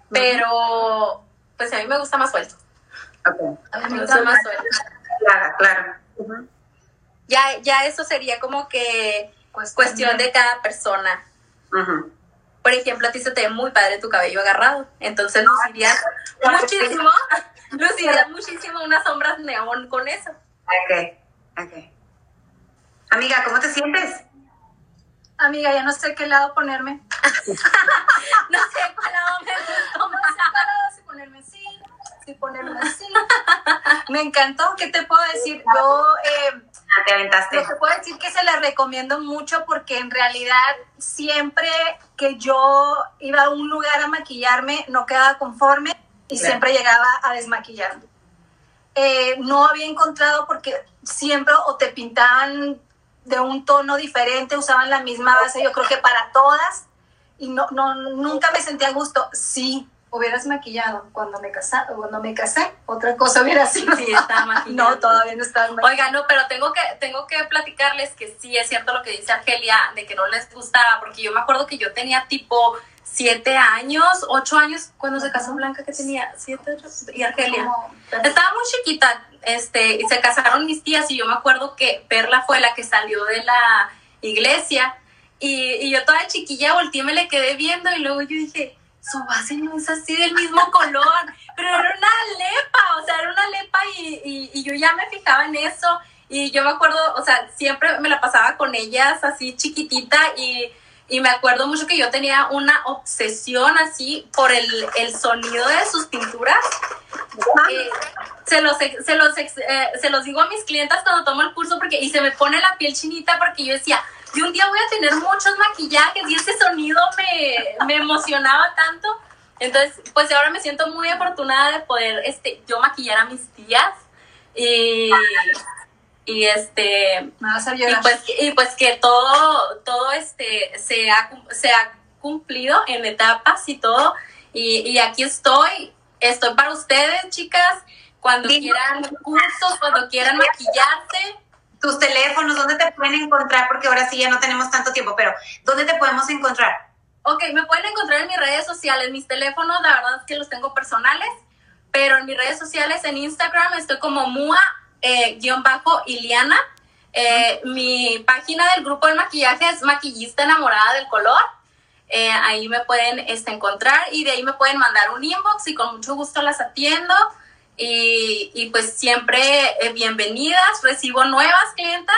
pero pues a mí me gusta más suelto. Ok. A mí me gusta más suelto. Claro, claro. ya, ya eso sería como que cuestión de cada persona. Por ejemplo, a ti se te ve muy padre tu cabello agarrado. Entonces lucirías muchísimo, (laughs) lucirías muchísimo unas sombras neón con eso. Ok, ok. Amiga, ¿cómo te sientes? Amiga, ya no sé qué lado ponerme. (laughs) no sé cuál lado me gustó más. No sé cuál lado, si ponerme así, si ponerme así. me encantó. ¿Qué te puedo decir? Yo... Eh, ah, te aventaste. Lo que puedo decir que se la recomiendo mucho porque en realidad siempre que yo iba a un lugar a maquillarme no quedaba conforme y siempre llegaba a desmaquillarme. Eh, no había encontrado porque siempre o te pintaban de un tono diferente, usaban la misma base, yo creo que para todas, y no, no, nunca me sentía a gusto. Sí, hubieras maquillado cuando me casé, cuando me casé, otra cosa hubiera sido. Sí, estaba (laughs) maquillando. No, todavía no estaba maquillando. Oiga, no, pero tengo que, tengo que platicarles que sí es cierto lo que dice Argelia, de que no les gustaba, porque yo me acuerdo que yo tenía tipo siete años, ocho años, cuando se casó Blanca, que tenía siete, ocho, y Argelia. Estaba muy chiquita, este, y se casaron mis tías, y yo me acuerdo que Perla fue la que salió de la iglesia, y, y yo toda chiquilla volteé, me le quedé viendo, y luego yo dije, su base no es así del mismo color, pero era una lepa, o sea, era una lepa, y, y yo ya me fijaba en eso, y yo me acuerdo, o sea, siempre me la pasaba con ellas así chiquitita, y y me acuerdo mucho que yo tenía una obsesión así por el, el sonido de sus pinturas. Eh, se, los, se, los, eh, se los digo a mis clientes cuando tomo el curso porque, y se me pone la piel chinita porque yo decía, y un día voy a tener muchos maquillajes y ese sonido me, me emocionaba tanto. Entonces, pues ahora me siento muy afortunada de poder este, yo maquillar a mis tías. Y, y este y pues y pues que todo todo este se ha, se ha cumplido en etapas y todo y, y aquí estoy estoy para ustedes chicas cuando quieran cursos cuando quieran maquillarse tus teléfonos dónde te pueden encontrar porque ahora sí ya no tenemos tanto tiempo pero dónde te podemos encontrar Ok, me pueden encontrar en mis redes sociales mis teléfonos la verdad es que los tengo personales pero en mis redes sociales en Instagram estoy como mua eh. Eh, mi página del grupo de maquillaje es Maquillista Enamorada del Color. Eh, ahí me pueden este, encontrar y de ahí me pueden mandar un inbox y con mucho gusto las atiendo. Y, y pues siempre bienvenidas, recibo nuevas clientas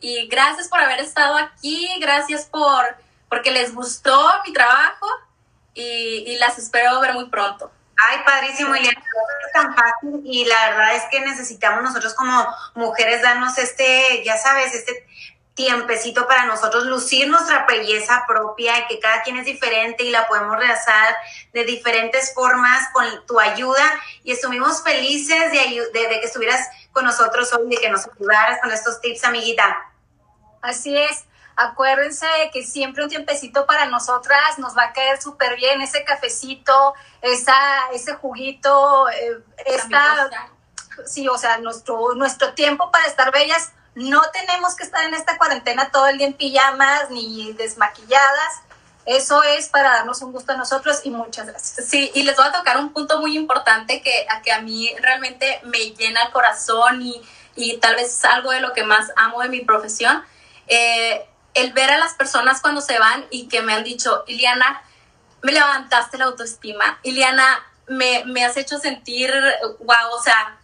y gracias por haber estado aquí, gracias por porque les gustó mi trabajo y, y las espero ver muy pronto. Ay, padrísimo, Ileana, es tan fácil y la verdad es que necesitamos nosotros como mujeres darnos este, ya sabes, este tiempecito para nosotros lucir nuestra belleza propia y que cada quien es diferente y la podemos realizar de diferentes formas con tu ayuda y estuvimos felices de, de, de que estuvieras con nosotros hoy, de que nos ayudaras con estos tips, amiguita. Así es. Acuérdense que siempre un tiempecito para nosotras nos va a caer súper bien ese cafecito, esa, ese juguito, eh, esta, sí, o sea, nuestro, nuestro tiempo para estar bellas. No tenemos que estar en esta cuarentena todo el día en pijamas ni desmaquilladas. Eso es para darnos un gusto a nosotros y muchas gracias. Sí, y les voy a tocar un punto muy importante que a, que a mí realmente me llena el corazón y, y tal vez es algo de lo que más amo de mi profesión. Eh, el ver a las personas cuando se van y que me han dicho, Iliana, me levantaste la autoestima, Iliana, me, me has hecho sentir, wow, o sea,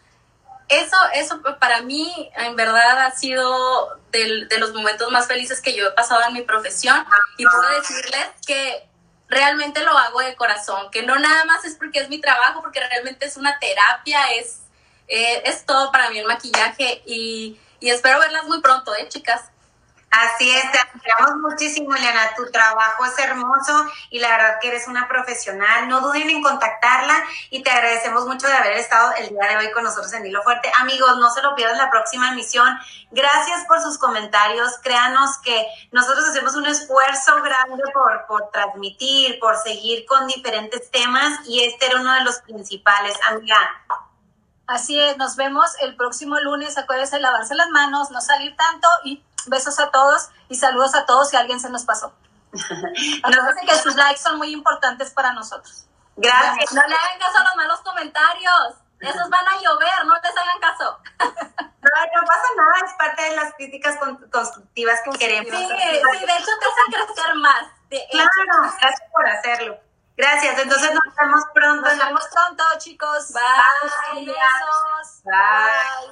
eso, eso para mí en verdad ha sido de, de los momentos más felices que yo he pasado en mi profesión y puedo decirles que realmente lo hago de corazón, que no nada más es porque es mi trabajo, porque realmente es una terapia, es, eh, es todo para mí el maquillaje y, y espero verlas muy pronto, ¿eh, chicas? Así es, te admiramos muchísimo, Eliana. Tu trabajo es hermoso y la verdad que eres una profesional. No duden en contactarla y te agradecemos mucho de haber estado el día de hoy con nosotros en Hilo Fuerte. Amigos, no se lo pierdan la próxima emisión. Gracias por sus comentarios. Créanos que nosotros hacemos un esfuerzo grande por, por transmitir, por seguir con diferentes temas y este era uno de los principales, amiga. Así es, nos vemos el próximo lunes. Acuérdense de lavarse las manos, no salir tanto y besos a todos y saludos a todos si alguien se nos pasó. (laughs) Acuérdense que sus likes son muy importantes para nosotros. Gracias. No le hagan caso a los malos comentarios. Esos van a llover, no les hagan caso. No, no pasa nada, es parte de las críticas constructivas que queremos. Sí, sí, de hecho te hacen crecer más. claro, gracias por hacerlo. Gracias, entonces nos vemos pronto. Nos vemos pronto, chicos. Bye. Bye. Bye.